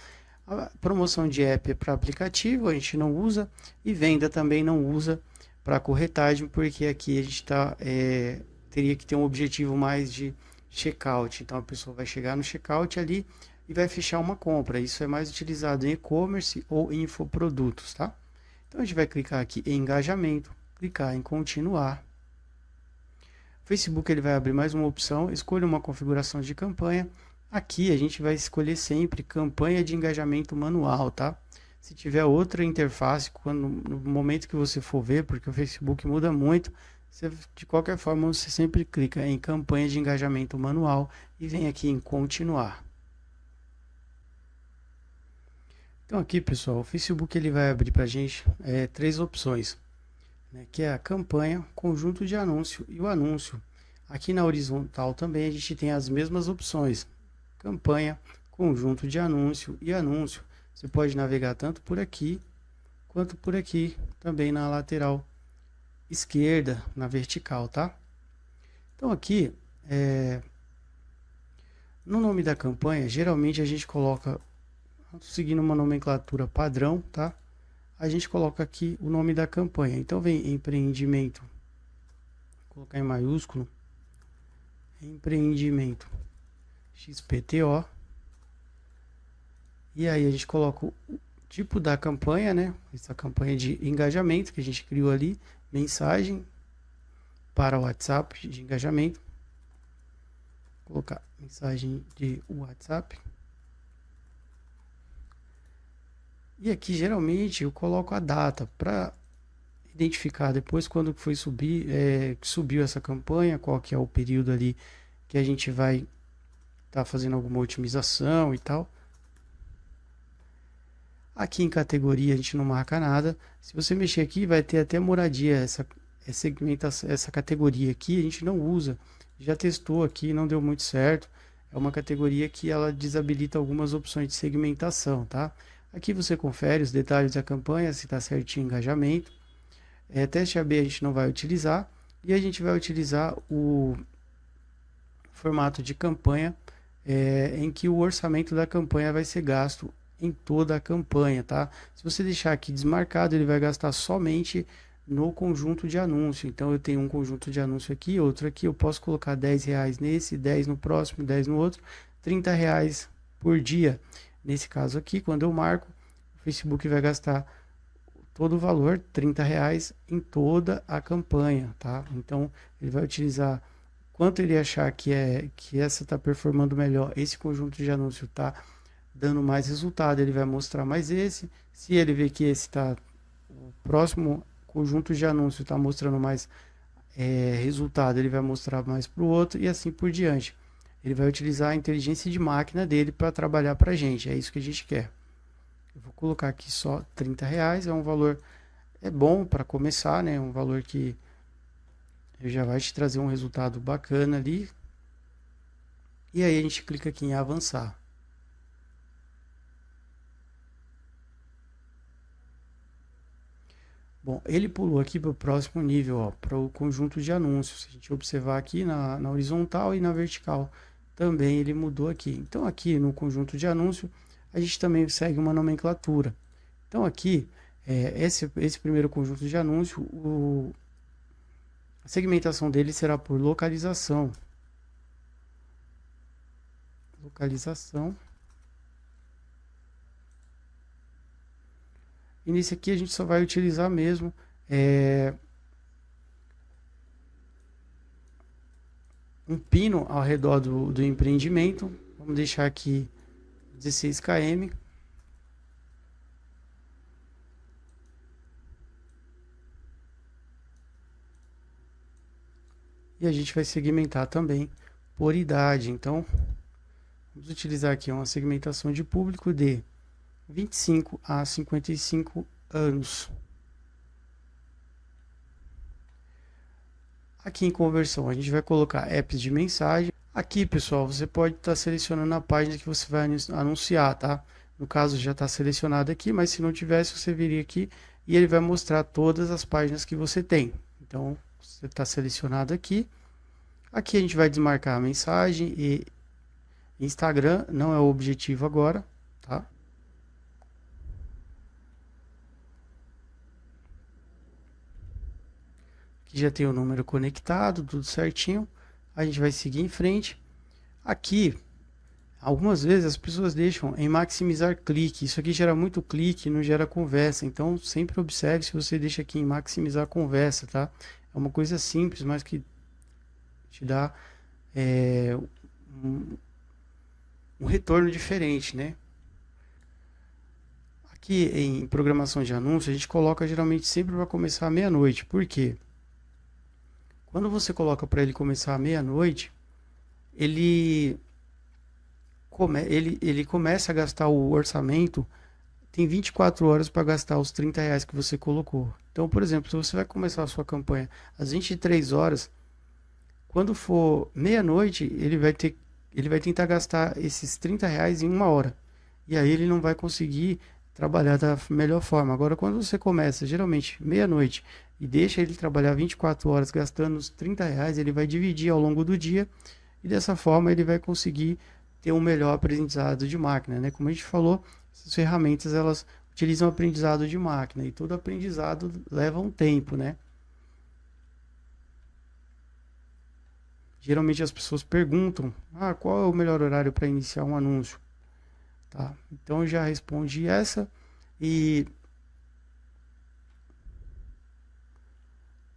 [SPEAKER 2] A promoção de app é para aplicativo, a gente não usa e venda também não usa para corretagem, porque aqui a gente tá, é, teria que ter um objetivo mais de checkout. Então a pessoa vai chegar no checkout ali e vai fechar uma compra. Isso é mais utilizado em e-commerce ou infoprodutos, tá? Então a gente vai clicar aqui em engajamento, clicar em continuar. Facebook ele vai abrir mais uma opção, escolha uma configuração de campanha. Aqui a gente vai escolher sempre campanha de engajamento manual, tá? Se tiver outra interface, quando, no momento que você for ver, porque o Facebook muda muito, você, de qualquer forma você sempre clica em campanha de engajamento manual e vem aqui em continuar. Então aqui pessoal, o Facebook ele vai abrir para a gente é, três opções, né, que é a campanha, conjunto de anúncio e o anúncio. Aqui na horizontal também a gente tem as mesmas opções, campanha, conjunto de anúncio e anúncio. Você pode navegar tanto por aqui quanto por aqui, também na lateral esquerda, na vertical, tá? Então aqui, é, no nome da campanha, geralmente a gente coloca, seguindo uma nomenclatura padrão, tá? A gente coloca aqui o nome da campanha. Então vem empreendimento, vou colocar em maiúsculo, empreendimento XPTO e aí a gente coloca o tipo da campanha, né? Essa campanha de engajamento que a gente criou ali, mensagem para o WhatsApp de engajamento. Vou colocar mensagem de WhatsApp. E aqui geralmente eu coloco a data para identificar depois quando foi subir, é, subiu essa campanha, qual que é o período ali que a gente vai estar tá fazendo alguma otimização e tal. Aqui em categoria a gente não marca nada. Se você mexer aqui, vai ter até moradia. Essa, essa, essa categoria aqui a gente não usa. Já testou aqui, não deu muito certo. É uma categoria que ela desabilita algumas opções de segmentação, tá? Aqui você confere os detalhes da campanha, se está certinho o engajamento. É, teste AB a gente não vai utilizar. E a gente vai utilizar o formato de campanha é, em que o orçamento da campanha vai ser gasto em toda a campanha, tá? Se você deixar aqui desmarcado, ele vai gastar somente no conjunto de anúncio. Então eu tenho um conjunto de anúncio aqui, outro aqui, eu posso colocar 10 reais nesse, 10 no próximo, 10 no outro, 30 reais por dia. Nesse caso aqui, quando eu marco, o Facebook vai gastar todo o valor, 30 reais, em toda a campanha, tá? Então ele vai utilizar quanto ele achar que é que essa está performando melhor, esse conjunto de anúncio tá dando mais resultado, ele vai mostrar mais esse. Se ele ver que esse está o próximo conjunto de anúncio está mostrando mais é, resultado, ele vai mostrar mais para o outro e assim por diante. Ele vai utilizar a inteligência de máquina dele para trabalhar para a gente. É isso que a gente quer. Eu vou colocar aqui só 30 reais. É um valor é bom para começar, né? Um valor que já vai te trazer um resultado bacana ali. E aí a gente clica aqui em avançar. Bom, ele pulou aqui para o próximo nível, para o conjunto de anúncios. Se a gente observar aqui na, na, horizontal e na vertical, também ele mudou aqui. Então, aqui no conjunto de anúncio, a gente também segue uma nomenclatura. Então, aqui, é, esse, esse primeiro conjunto de anúncio, o, a segmentação dele será por localização. Localização. E nesse aqui a gente só vai utilizar mesmo é, um pino ao redor do, do empreendimento. Vamos deixar aqui 16 km. E a gente vai segmentar também por idade. Então, vamos utilizar aqui uma segmentação de público de 25 a 55 anos. Aqui em conversão, a gente vai colocar apps de mensagem. Aqui, pessoal, você pode estar tá selecionando a página que você vai anunciar, tá? No caso, já está selecionado aqui, mas se não tivesse, você viria aqui e ele vai mostrar todas as páginas que você tem. Então, você está selecionado aqui. Aqui a gente vai desmarcar a mensagem e Instagram não é o objetivo agora, tá? Já tem o número conectado, tudo certinho. A gente vai seguir em frente. Aqui, algumas vezes as pessoas deixam em maximizar clique. Isso aqui gera muito clique, não gera conversa. Então, sempre observe se você deixa aqui em maximizar conversa, tá? É uma coisa simples, mas que te dá é, um, um retorno diferente, né? Aqui em programação de anúncio, a gente coloca geralmente sempre para começar meia-noite. Por quê? Quando você coloca para ele começar à meia-noite, ele, come, ele, ele começa a gastar o orçamento, tem 24 horas para gastar os 30 reais que você colocou. Então, por exemplo, se você vai começar a sua campanha às 23 horas, quando for meia-noite, ele vai ter ele vai tentar gastar esses 30 reais em uma hora. E aí ele não vai conseguir trabalhar da melhor forma. Agora, quando você começa, geralmente, meia-noite, e deixa ele trabalhar 24 horas gastando os 30 reais, ele vai dividir ao longo do dia e dessa forma ele vai conseguir ter um melhor aprendizado de máquina. Né? Como a gente falou, essas ferramentas elas utilizam aprendizado de máquina e todo aprendizado leva um tempo, né? Geralmente as pessoas perguntam: ah, qual é o melhor horário para iniciar um anúncio? Tá? Então eu já respondi essa e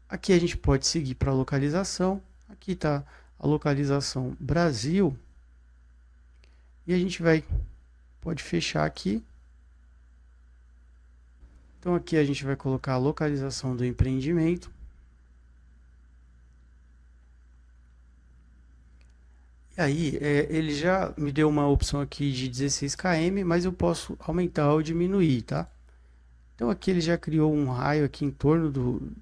[SPEAKER 2] aqui a gente pode seguir para a localização. Aqui está a localização Brasil e a gente vai pode fechar aqui. Então aqui a gente vai colocar a localização do empreendimento. Aí, é, ele já me deu uma opção aqui de 16 km, mas eu posso aumentar ou diminuir, tá? Então aqui ele já criou um raio aqui em torno do,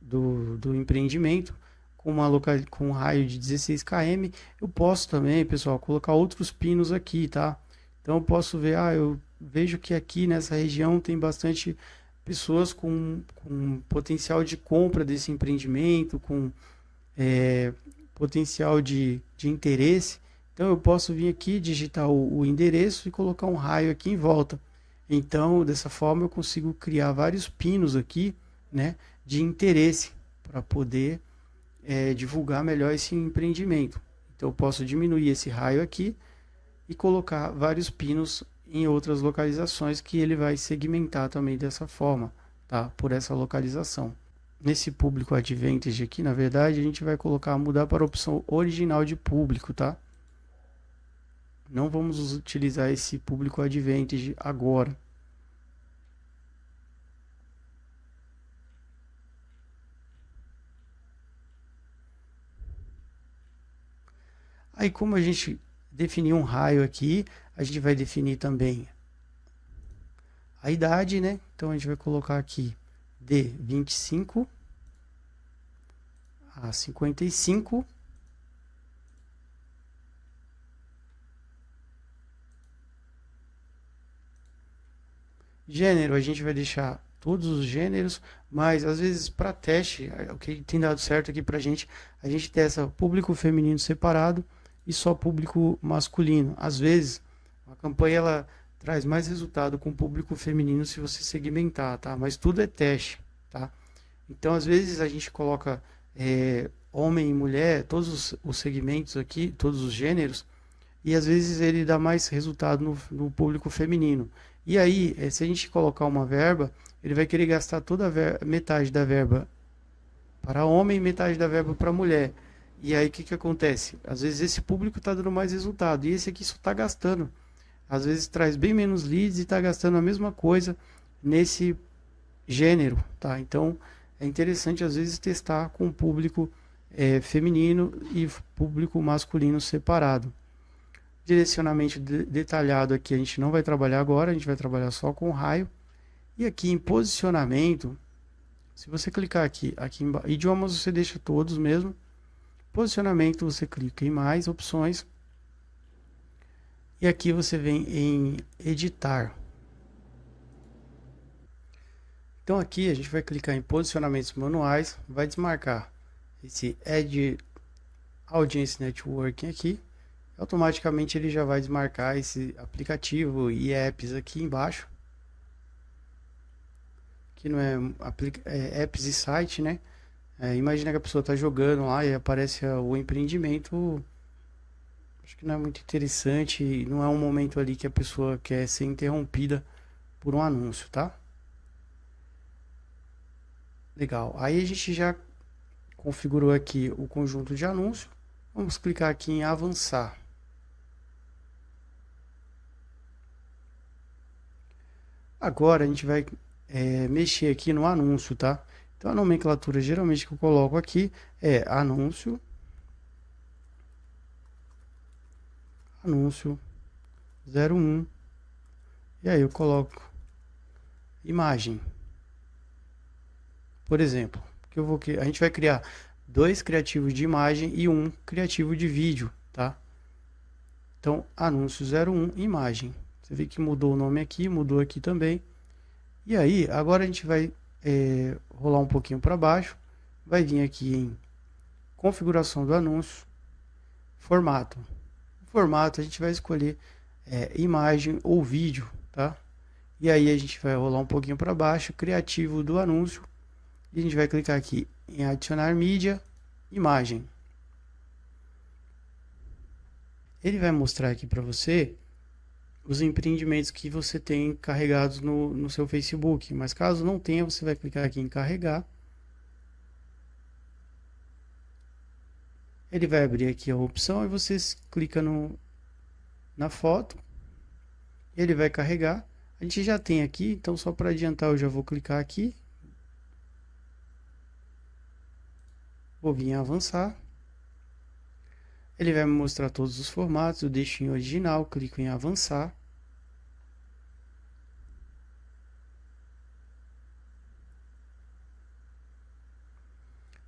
[SPEAKER 2] do, do empreendimento com, uma local, com um raio de 16 km. Eu posso também, pessoal, colocar outros pinos aqui, tá? Então eu posso ver, ah, eu vejo que aqui nessa região tem bastante pessoas com, com potencial de compra desse empreendimento, com é, potencial de, de interesse. Então eu posso vir aqui, digitar o, o endereço e colocar um raio aqui em volta. Então, dessa forma, eu consigo criar vários pinos aqui, né, de interesse para poder é, divulgar melhor esse empreendimento. Então, eu posso diminuir esse raio aqui e colocar vários pinos em outras localizações que ele vai segmentar também dessa forma, tá? Por essa localização nesse público advantage aqui, na verdade, a gente vai colocar mudar para a opção original de público, tá? Não vamos utilizar esse público advantage agora. Aí como a gente definiu um raio aqui, a gente vai definir também a idade, né? Então a gente vai colocar aqui de 25 a 55 Gênero, a gente vai deixar todos os gêneros, mas às vezes para teste, o que tem dado certo aqui para gente, a gente testa público feminino separado e só público masculino. Às vezes, a campanha ela traz mais resultado com o público feminino se você segmentar, tá? Mas tudo é teste, tá? Então, às vezes a gente coloca é, homem e mulher, todos os, os, segmentos aqui, todos os gêneros, e às vezes ele dá mais resultado no, no público feminino. E aí, é, se a gente colocar uma verba, ele vai querer gastar toda metade da verba para homem e metade da verba para mulher. E aí o que, que acontece? Às vezes esse público está dando mais resultado e esse aqui só está gastando às vezes traz bem menos leads e está gastando a mesma coisa nesse gênero, tá? Então é interessante às vezes testar com público é, feminino e público masculino separado. Direcionamento de, detalhado aqui a gente não vai trabalhar agora, a gente vai trabalhar só com o raio. E aqui em posicionamento, se você clicar aqui, aqui em idiomas você deixa todos mesmo. Posicionamento você clica em mais opções. E aqui você vem em editar. Então aqui a gente vai clicar em posicionamentos manuais, vai desmarcar esse Add Audience Networking aqui. Automaticamente ele já vai desmarcar esse aplicativo e apps aqui embaixo. Que não é, é apps e site, né? É, imagina que a pessoa está jogando lá e aparece o empreendimento. Acho que não é muito interessante. Não é um momento ali que a pessoa quer ser interrompida por um anúncio, tá? Legal. Aí a gente já configurou aqui o conjunto de anúncio. Vamos clicar aqui em avançar. Agora a gente vai é, mexer aqui no anúncio, tá? Então a nomenclatura geralmente que eu coloco aqui é anúncio, anúncio 01 e aí eu coloco imagem. Por exemplo, que eu vou a gente vai criar dois criativos de imagem e um criativo de vídeo, tá? Então, anúncio 01 imagem. Você vê que mudou o nome aqui, mudou aqui também. E aí, agora a gente vai é, rolar um pouquinho para baixo, vai vir aqui em configuração do anúncio, formato. Formato a gente vai escolher é, imagem ou vídeo, tá? E aí a gente vai rolar um pouquinho para baixo, criativo do anúncio, e a gente vai clicar aqui em adicionar mídia, imagem. Ele vai mostrar aqui para você os empreendimentos que você tem carregados no, no seu Facebook. Mas caso não tenha, você vai clicar aqui em carregar. Ele vai abrir aqui a opção e você clica no, na foto. Ele vai carregar. A gente já tem aqui, então só para adiantar eu já vou clicar aqui Vou vir avançar. Ele vai me mostrar todos os formatos, eu deixo em original, clico em avançar.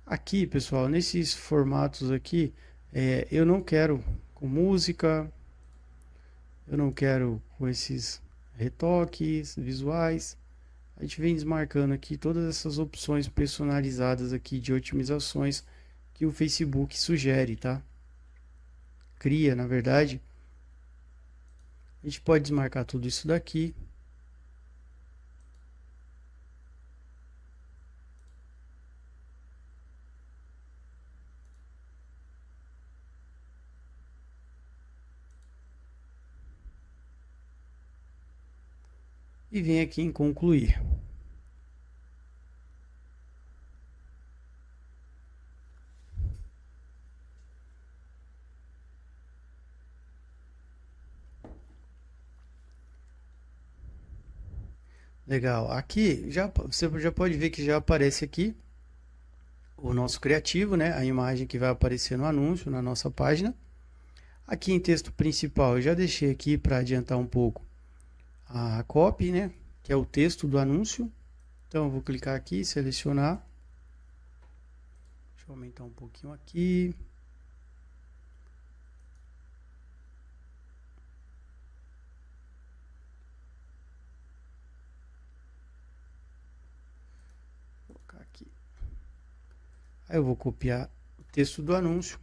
[SPEAKER 2] Aqui, pessoal, nesses formatos aqui, é, eu não quero com música, eu não quero com esses retoques visuais, a gente vem desmarcando aqui todas essas opções personalizadas aqui de otimizações que o Facebook sugere, tá? Cria, na verdade. A gente pode desmarcar tudo isso daqui. E vem aqui em concluir. Legal. Aqui já você já pode ver que já aparece aqui o nosso criativo, né? A imagem que vai aparecer no anúncio na nossa página. Aqui em texto principal eu já deixei aqui para adiantar um pouco a copy, né? Que é o texto do anúncio. Então, eu vou clicar aqui, selecionar. Deixa eu aumentar um pouquinho aqui. Vou colocar aqui. Aí eu vou copiar o texto do anúncio.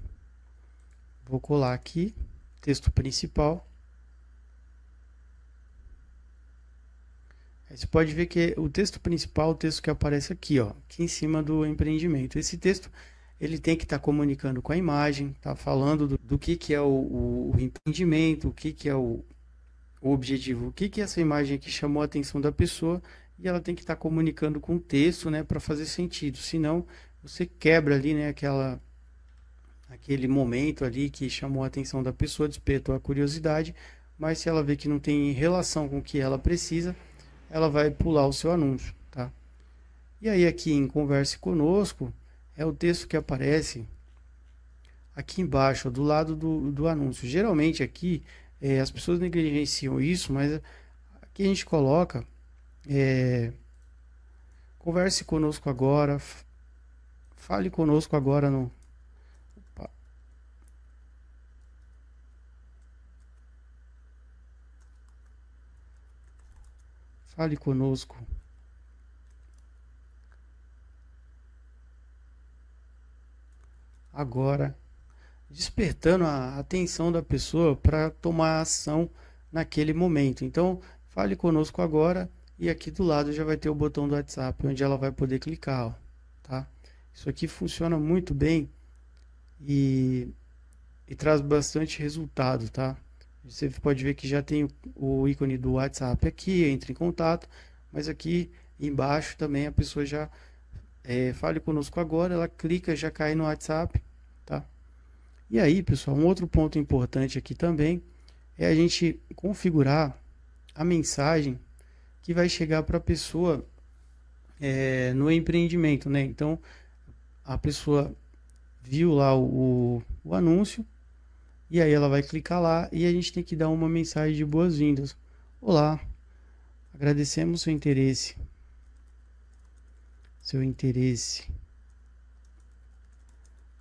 [SPEAKER 2] Vou colar aqui, texto principal. Você pode ver que o texto principal, o texto que aparece aqui, ó, aqui em cima do empreendimento. Esse texto ele tem que estar tá comunicando com a imagem, tá falando do, do que, que é o, o, o, empreendimento, o que, que é o, o objetivo, o que, que é essa imagem aqui chamou a atenção da pessoa e ela tem que estar tá comunicando com o texto, né, para fazer sentido. Senão você quebra ali, né, aquela aquele momento ali que chamou a atenção da pessoa, despertou a curiosidade, mas se ela vê que não tem relação com o que ela precisa, ela vai pular o seu anúncio, tá? E aí aqui em converse conosco é o texto que aparece aqui embaixo, do lado do, do anúncio. Geralmente aqui É, as pessoas negligenciam isso, mas aqui a gente coloca é, converse conosco agora, fale conosco agora no Fale conosco agora, despertando a atenção da pessoa para tomar ação naquele momento. Então, fale conosco agora e aqui do lado já vai ter o botão do WhatsApp onde ela vai poder clicar, ó, tá? Isso aqui funciona muito bem e, e traz bastante resultado, tá? Você pode ver que já tem o ícone do WhatsApp aqui, entre em contato, mas aqui embaixo também a pessoa já é, fale conosco agora, ela clica, já cai no WhatsApp, tá? E aí, pessoal, um outro ponto importante aqui também é a gente configurar a mensagem que vai chegar para a pessoa é, no empreendimento, né? Então, a pessoa viu lá o, o, o anúncio e aí ela vai clicar lá e a gente tem que dar uma mensagem de boas-vindas. Olá, agradecemos seu interesse seu interesse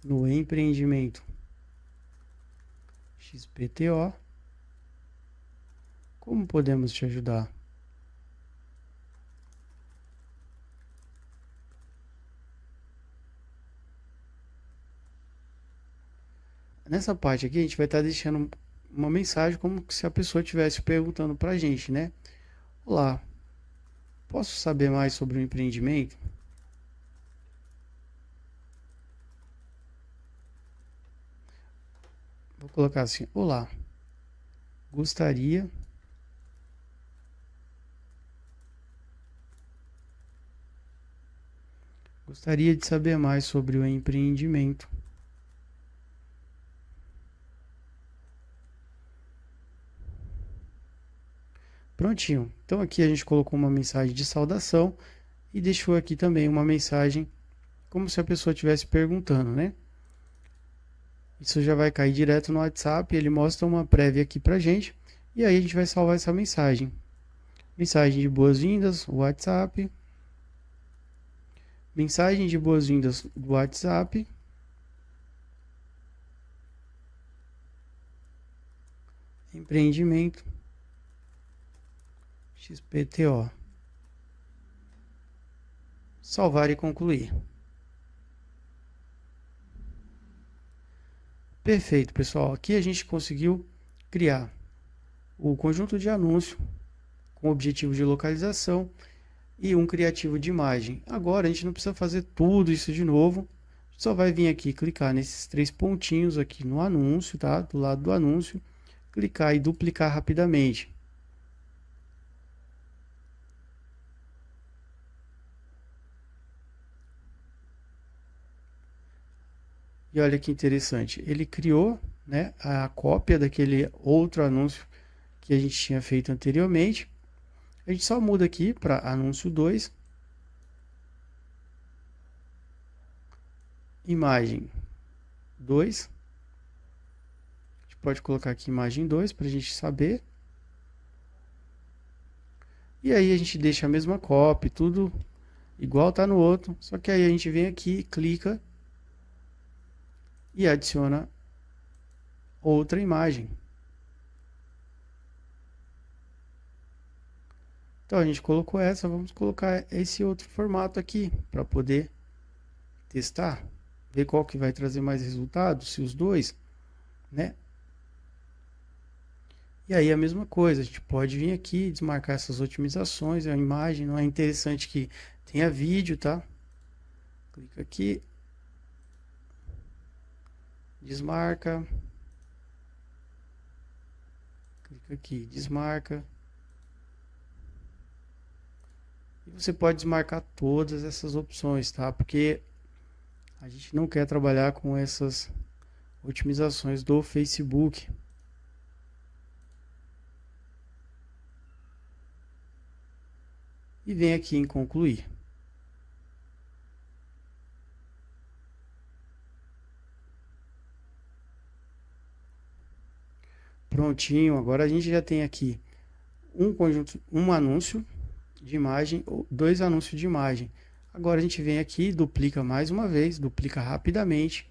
[SPEAKER 2] no empreendimento XPTO, como podemos te ajudar? Nessa parte aqui a gente vai estar deixando uma mensagem como se a pessoa estivesse perguntando para a gente, né? Olá, posso saber mais sobre o empreendimento? Vou colocar assim: Olá, gostaria Gostaria de saber mais sobre o empreendimento. Prontinho. Então aqui a gente colocou uma mensagem de saudação e deixou aqui também uma mensagem como se a pessoa estivesse perguntando, né? Isso já vai cair direto no WhatsApp, ele mostra uma prévia aqui pra gente e aí a gente vai salvar essa mensagem. Mensagem de boas-vindas, WhatsApp. Mensagem de boas-vindas do WhatsApp. Empreendimento. XPTO. Salvar e concluir. Perfeito, pessoal. Aqui a gente conseguiu criar o conjunto de anúncio com objetivo de localização e um criativo de imagem. Agora a gente não precisa fazer tudo isso de novo. Só vai vir aqui clicar nesses três pontinhos aqui no anúncio, tá? Do lado do anúncio, clicar e duplicar rapidamente. E olha que interessante, ele criou né, a cópia daquele outro anúncio que a gente tinha feito anteriormente. A gente só muda aqui para anúncio 2. Imagem 2. A gente pode colocar aqui imagem 2 para a gente saber. E aí a gente deixa a mesma cópia, tudo igual tá no outro. Só que aí a gente vem aqui, clica e adiciona outra imagem. Então a gente colocou essa, vamos colocar esse outro formato aqui para poder testar, ver qual que vai trazer mais resultados, se os dois, né? E aí a mesma coisa, a gente pode vir aqui desmarcar essas otimizações, a imagem não é interessante que tenha vídeo, tá? Clica aqui, desmarca, clica aqui, desmarca. E você pode desmarcar todas essas opções, tá? Porque a gente não quer trabalhar com essas otimizações do Facebook. E vem aqui em concluir. Prontinho, agora a gente já tem aqui um conjunto, um anúncio de imagem, dois anúncios de imagem. Agora a gente vem aqui, duplica mais uma vez, duplica rapidamente,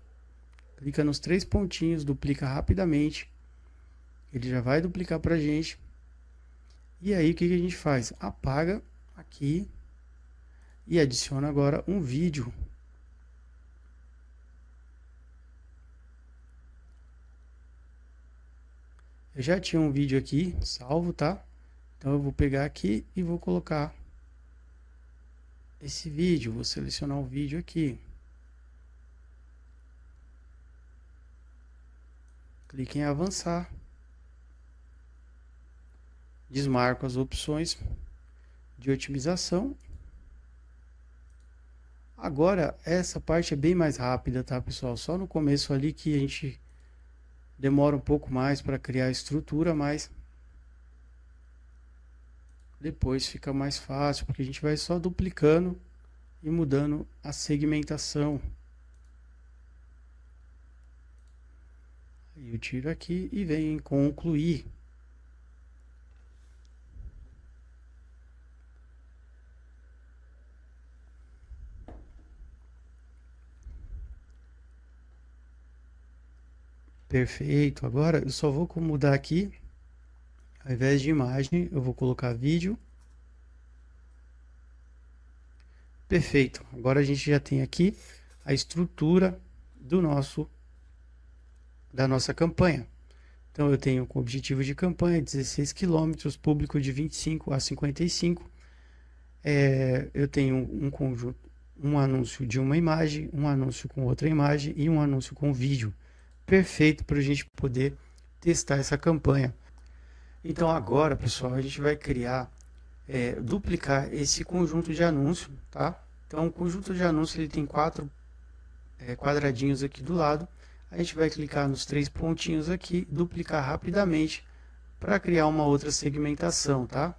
[SPEAKER 2] clica nos três pontinhos, duplica rapidamente, ele já vai duplicar para a gente. E aí o que, que a gente faz? Apaga aqui e adiciona agora um vídeo. Eu já tinha um vídeo aqui salvo, tá? Então eu vou pegar aqui e vou colocar esse vídeo. Vou selecionar o vídeo aqui. Clique em avançar. Desmarco as opções de otimização. Agora, essa parte é bem mais rápida, tá, pessoal? Só no começo ali que a gente demora um pouco mais para criar a estrutura, mas depois fica mais fácil, porque a gente vai só duplicando e mudando a segmentação. Eu tiro aqui e venho em concluir. Perfeito. Agora eu só vou mudar aqui. Ao invés de imagem, eu vou colocar vídeo. Perfeito. Agora a gente já tem aqui a estrutura do nosso da nossa campanha. Então eu tenho com objetivo de campanha 16 quilômetros, público de 25 a 55. É, eu tenho um conjunto, um anúncio de uma imagem, um anúncio com outra imagem e um anúncio com vídeo perfeito para a gente poder testar essa campanha. Então agora, pessoal, a gente vai criar, é, duplicar esse conjunto de anúncio, tá? Então o conjunto de anúncio ele tem quatro é, quadradinhos aqui do lado. A gente vai clicar nos três pontinhos aqui, duplicar rapidamente para criar uma outra segmentação, tá?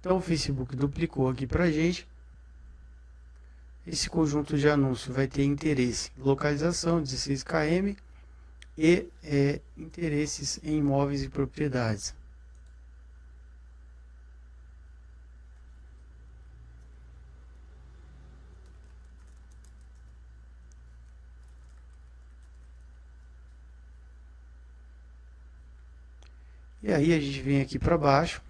[SPEAKER 2] Então o Facebook duplicou aqui para a gente. Esse conjunto de anúncio vai ter interesse, localização 16 km e é, interesses em imóveis e propriedades. E aí a gente vem aqui para baixo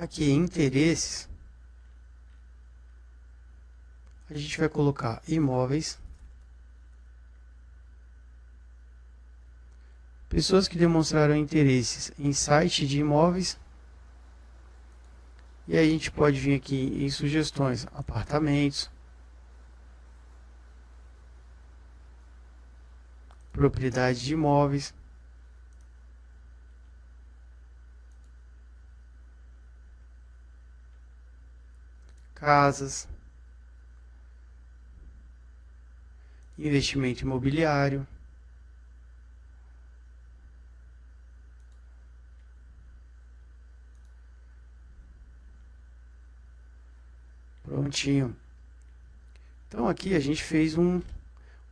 [SPEAKER 2] Aqui interesses, a gente vai colocar imóveis. Pessoas que demonstraram interesses em site de imóveis. E aí a gente pode vir aqui em sugestões, apartamentos, propriedade de imóveis. Casas, investimento imobiliário. Prontinho. Então aqui a gente fez um,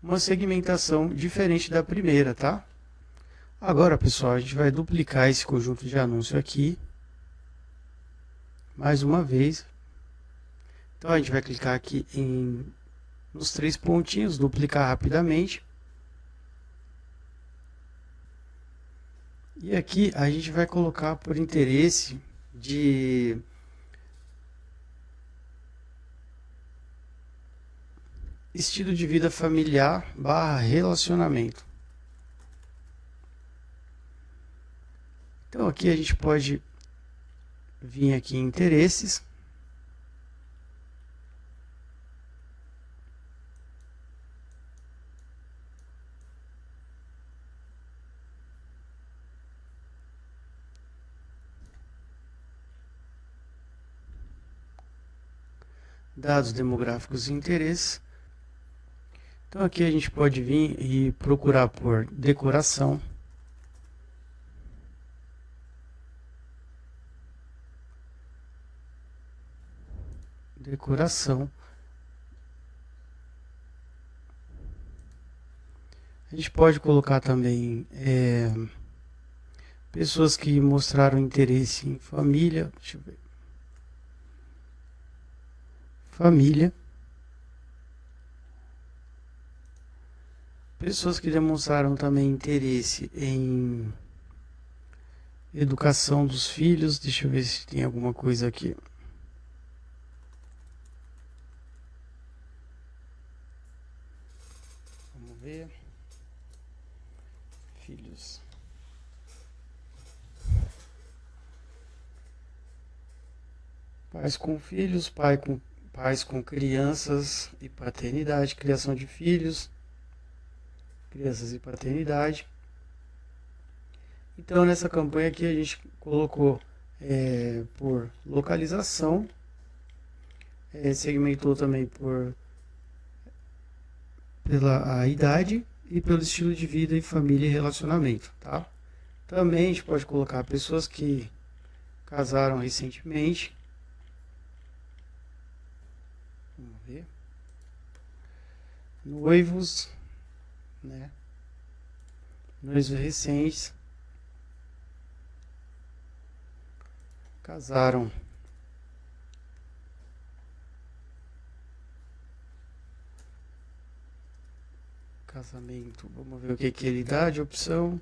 [SPEAKER 2] uma segmentação diferente da primeira, tá? Agora, pessoal, a gente vai duplicar esse conjunto de anúncio aqui. Mais uma vez, então a gente vai clicar aqui em, nos três pontinhos, duplicar rapidamente. E aqui a gente vai colocar por interesse de estilo de vida familiar barra relacionamento. Então aqui a gente pode vir aqui em interesses dados demográficos de interesse. Então aqui a gente pode vir e procurar por decoração. Decoração. A gente pode colocar também é, pessoas que mostraram interesse em família. Deixa eu ver. Família. Pessoas que demonstraram também interesse em educação dos filhos. Deixa eu ver se tem alguma coisa aqui. Vamos ver. Filhos. Pais com filhos, pai com, pais com crianças e paternidade, criação de filhos crianças e paternidade. Então nessa campanha aqui a gente colocou é, por localização, é, segmentou também por pela idade e pelo estilo de vida e família e relacionamento, tá? Também a gente pode colocar pessoas que casaram recentemente. Vamos ver. Noivos, né? Noivos recentes casaram. Casamento, vamos ver o que, que ele dá de opção.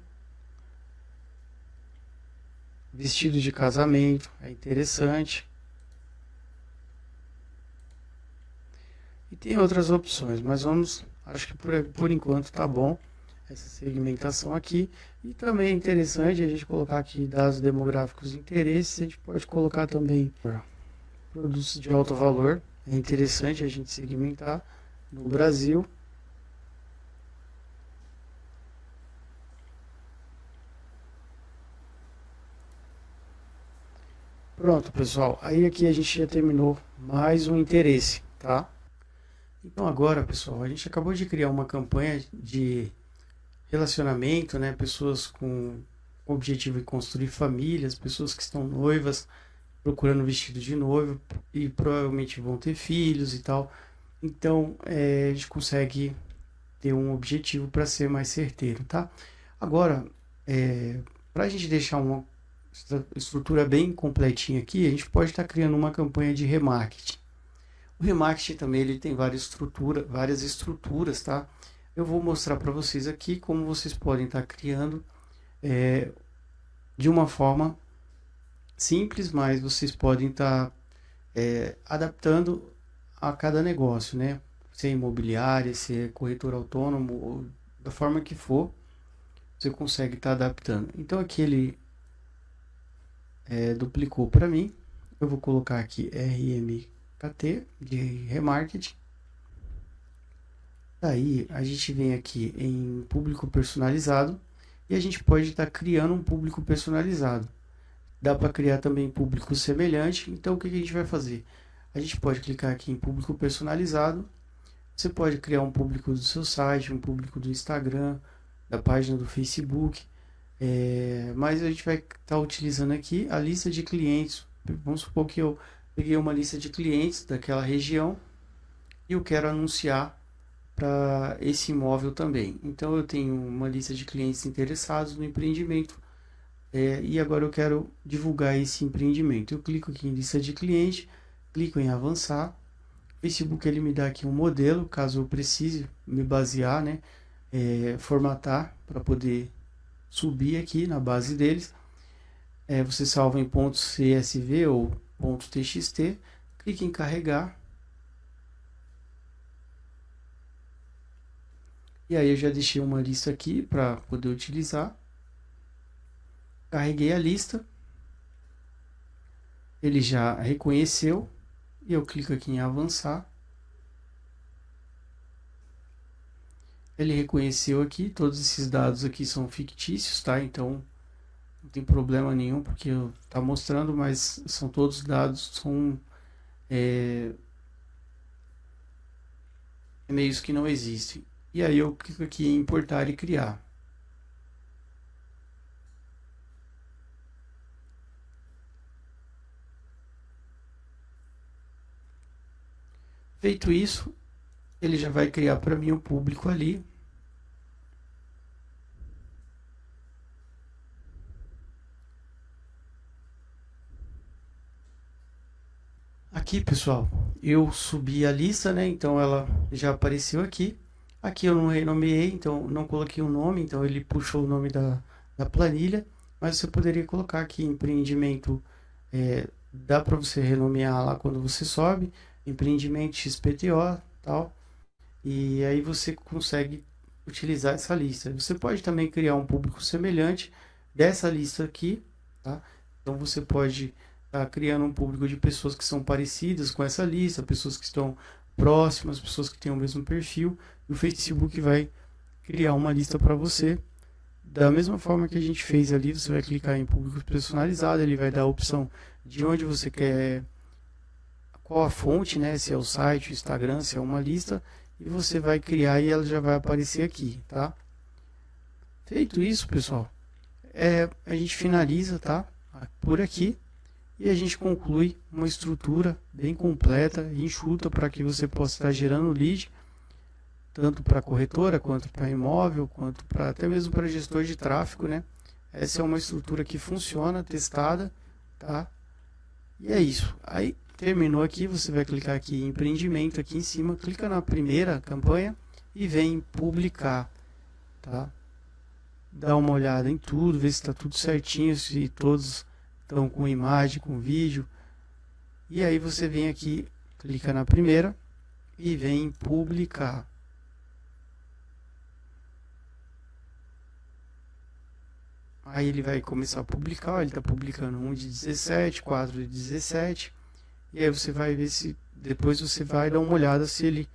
[SPEAKER 2] Vestido de casamento, é interessante. E tem outras opções, mas vamos Acho que por, por enquanto tá bom essa segmentação aqui. E também é interessante a gente colocar aqui dados demográficos de interesse. A gente pode colocar também produtos de alto valor. É interessante a gente segmentar no Brasil. Pronto, pessoal. Aí aqui a gente já terminou mais um interesse, tá? Então agora, pessoal, a gente acabou de criar uma campanha de relacionamento, né? Pessoas com o objetivo de construir famílias, pessoas que estão noivas, procurando vestido de noivo e provavelmente vão ter filhos e tal. Então é, a gente consegue ter um objetivo para ser mais certeiro, tá? Agora, é, para a gente deixar uma estrutura bem completinha aqui, a gente pode estar tá criando uma campanha de remarketing. O remarketing também ele tem várias, estrutura, várias estruturas, tá? Eu vou mostrar para vocês aqui como vocês podem estar tá criando é, de uma forma simples, mas vocês podem estar tá, é, adaptando a cada negócio, né? Se é imobiliária, se é corretor autônomo, ou da forma que for, você consegue estar tá adaptando. Então aqui ele é, duplicou para mim. Eu vou colocar aqui RM KT de remarketing. Daí a gente vem aqui em público personalizado e a gente pode estar tá criando um público personalizado. Dá para criar também público semelhante. Então o que, que a gente vai fazer? A gente pode clicar aqui em público personalizado. Você pode criar um público do seu site, um público do Instagram, da página do Facebook. É, mas a gente vai estar tá utilizando aqui a lista de clientes. Vamos supor que eu peguei uma lista de clientes daquela região e eu quero anunciar para esse imóvel também. Então eu tenho uma lista de clientes interessados no empreendimento é, e agora eu quero divulgar esse empreendimento. Eu clico aqui em lista de clientes, clico em avançar. O Facebook ele me dá aqui um modelo, caso eu precise me basear, né, é, formatar para poder subir aqui na base deles. É, você salva em pontos CSV ou .txt, clique em carregar. E aí eu já deixei uma lista aqui para poder utilizar. Carreguei a lista. Ele já reconheceu. E eu clico aqui em avançar. Ele reconheceu aqui, todos esses dados aqui são fictícios, tá? Então não tem problema nenhum, porque está mostrando, mas são todos dados, são é, e-mails que não existem. E aí eu clico aqui em importar e criar. Feito isso, ele já vai criar para mim o um público ali.
[SPEAKER 3] Aqui, pessoal, eu subi a lista, né? Então ela já apareceu aqui. Aqui eu não renomeei, então não coloquei o um nome, então ele puxou o nome da, da planilha. Mas você poderia colocar aqui empreendimento, é, dá para você renomear lá quando você sobe, empreendimento XPTO, tal. E aí você consegue utilizar essa lista. Você pode também criar um público semelhante dessa lista aqui, tá? Então você pode estar tá criando um público de pessoas que são parecidas com essa lista, pessoas que estão próximas, pessoas que têm o mesmo perfil, e o Facebook vai criar uma lista para você. Da mesma forma que a gente fez ali, você vai clicar em público personalizado, ele vai dar a opção de onde você quer, qual a fonte, né? Se é o site, o Instagram, se é uma lista, e você vai criar e ela já vai aparecer aqui, tá? Feito isso, pessoal, é, a gente finaliza, tá? Por aqui e a gente conclui uma estrutura bem completa e enxuta para que você possa estar gerando lead tanto para corretora quanto para imóvel, quanto para até mesmo para gestor de tráfego, né? Essa é uma estrutura que funciona, testada, tá? E é isso. Aí terminou aqui, você vai clicar aqui em empreendimento aqui em cima, clica na primeira campanha e vem publicar, tá? Dá uma olhada em tudo, ver se está tudo certinho, se todos estão com imagem, com vídeo. E aí você vem aqui, clica na primeira e vem publicar. Aí ele vai começar a publicar, ele está publicando um de 17, 4 de 17. E aí você vai ver se depois você vai dar uma olhada se ele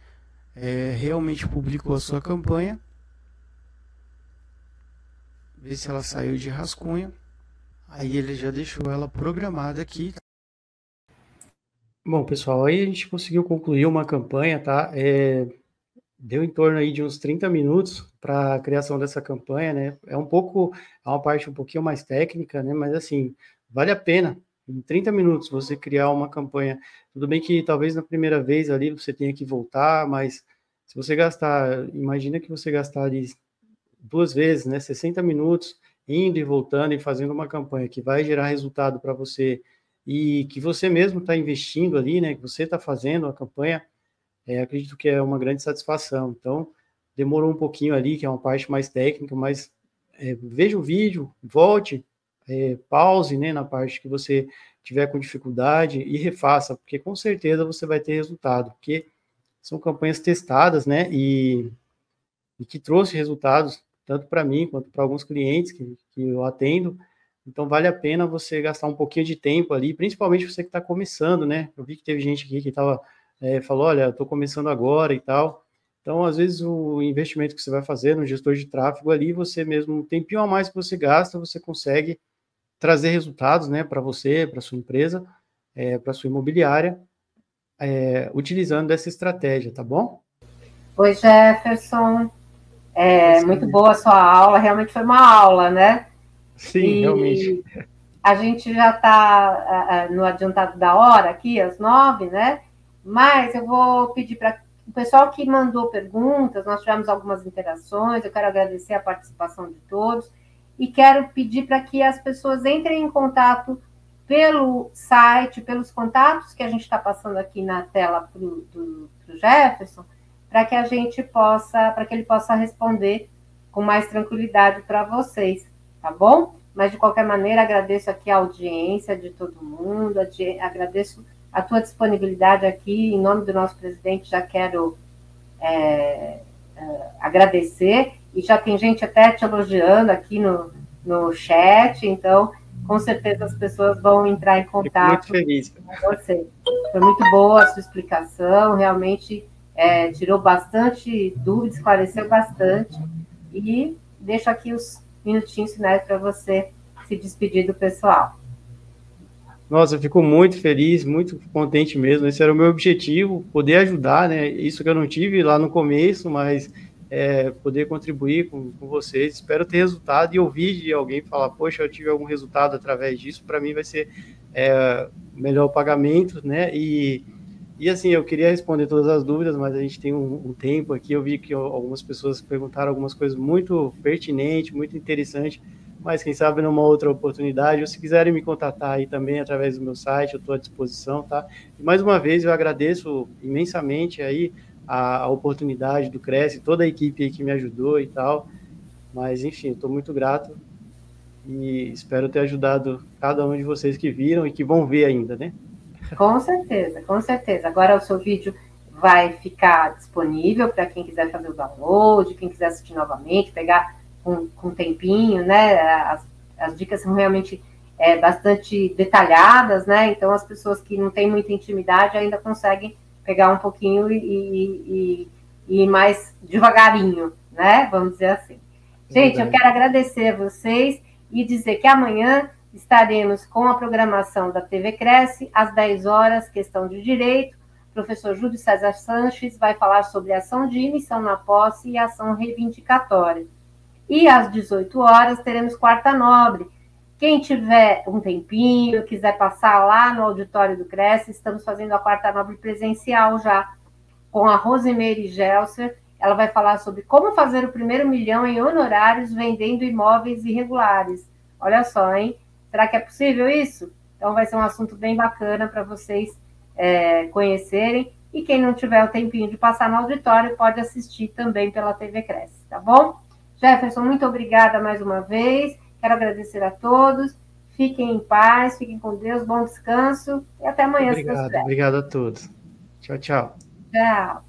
[SPEAKER 3] é, realmente publicou a sua campanha ver se ela saiu de rascunho. Aí ele já deixou ela programada aqui.
[SPEAKER 2] Bom, pessoal, aí a gente conseguiu concluir uma campanha, tá? É, deu em torno aí de uns 30 minutos para a criação dessa campanha, né? É um pouco, é uma parte um pouquinho mais técnica, né? Mas assim, vale a pena. Em 30 minutos você criar uma campanha. Tudo bem que talvez na primeira vez ali você tenha que voltar, mas se você gastar, imagina que você gastar ali duas vezes, né, 60 minutos, indo e voltando e fazendo uma campanha que vai gerar resultado para você e que você mesmo está investindo ali, né, que você está fazendo a campanha, é, acredito que é uma grande satisfação. Então, demorou um pouquinho ali, que é uma parte mais técnica, mas é, veja o vídeo, volte, é, pause né, na parte que você tiver com dificuldade e refaça, porque com certeza você vai ter resultado, porque são campanhas testadas, né, e, e que trouxe resultados tanto para mim quanto para alguns clientes que, que eu atendo. Então vale a pena você gastar um pouquinho de tempo ali, principalmente você que está começando, né? Eu vi que teve gente aqui que tava, é, falou, olha, estou começando agora e tal. Então, às vezes, o investimento que você vai fazer no gestor de tráfego ali, você mesmo, um tempinho a mais que você gasta, você consegue trazer resultados, né, para você, para sua empresa, é, para sua imobiliária, é, utilizando dessa estratégia, tá bom?
[SPEAKER 4] Oi, Jefferson. É, muito boa a sua aula, realmente foi uma aula, né?
[SPEAKER 2] Sim, e realmente.
[SPEAKER 4] A gente já está no adiantado da hora aqui, às nove, né? Mas eu vou pedir para o pessoal que mandou perguntas, nós tivemos algumas interações, eu quero agradecer a participação de todos e quero pedir para que as pessoas entrem em contato pelo site, pelos contatos que a gente está passando aqui na tela para o Jefferson, para que a gente possa, para que ele possa responder com mais tranquilidade para vocês, tá bom? Mas de qualquer maneira, agradeço aqui a audiência de todo mundo, agradeço a tua disponibilidade aqui, em nome do nosso presidente, já quero é, é, agradecer, e já tem gente até te elogiando aqui no, no chat, então com certeza as pessoas vão entrar em contato
[SPEAKER 2] com
[SPEAKER 4] você. Foi muito boa a sua explicação, realmente é, tirou bastante dúvidas, esclareceu bastante. E deixo aqui os minutinhos finais para você se despedir do pessoal.
[SPEAKER 2] Nossa, eu fico muito feliz, muito contente mesmo. Esse era o meu objetivo, poder ajudar, né? Isso que eu não tive lá no começo, mas é, poder contribuir com, com, vocês. Espero ter resultado e ouvir de alguém falar, poxa, eu tive algum resultado através disso. Para mim vai ser é, melhor pagamento, né? E e assim, eu queria responder todas as dúvidas, mas a gente tem um, um tempo aqui. Eu vi que algumas pessoas perguntaram algumas coisas muito pertinentes, muito interessantes mas quem sabe numa outra oportunidade, ou se quiserem me contatar aí também através do meu site, eu estou à disposição, tá? E mais uma vez eu agradeço imensamente aí a, a oportunidade do Cresce, toda a equipe aí que me ajudou e tal, mas enfim, estou muito grato e espero ter ajudado cada um de vocês que viram e que vão ver ainda, né?
[SPEAKER 4] Com certeza, com certeza. Agora o seu vídeo vai ficar disponível para quem quiser fazer o download, quem quiser assistir novamente, pegar com, com tempinho, né? As, as dicas são realmente é, bastante detalhadas, né? Então as pessoas que não têm muita intimidade ainda conseguem pegar um pouquinho e, e, e, e mais devagarinho, né? Vamos dizer assim. Gente, eu quero agradecer a vocês e dizer que amanhã estaremos com a programação da TV Cresce, às 10 horas, questão de direito. O professor Júlio César Sanches vai falar sobre ação de emissão na posse e ação reivindicatória. E às 18 horas teremos quarta nobre. Quem tiver um tempinho, quiser passar lá no auditório do Cresce, estamos fazendo a quarta nobre presencial já, com a Rosemary Gelser. Ela vai falar sobre como fazer o primeiro milhão em honorários vendendo imóveis irregulares. Olha só, hein? Será que é possível isso? Então vai ser um assunto bem bacana para vocês é, conhecerem. E quem não tiver o tempinho de passar no auditório pode assistir também pela TV Cresce, tá bom? Jefferson, muito obrigada mais uma vez. Quero agradecer a todos. Fiquem em paz, fiquem com Deus, bom descanso e até amanhã.
[SPEAKER 2] Obrigado, obrigado a todos. Tchau, tchau.
[SPEAKER 4] Tchau.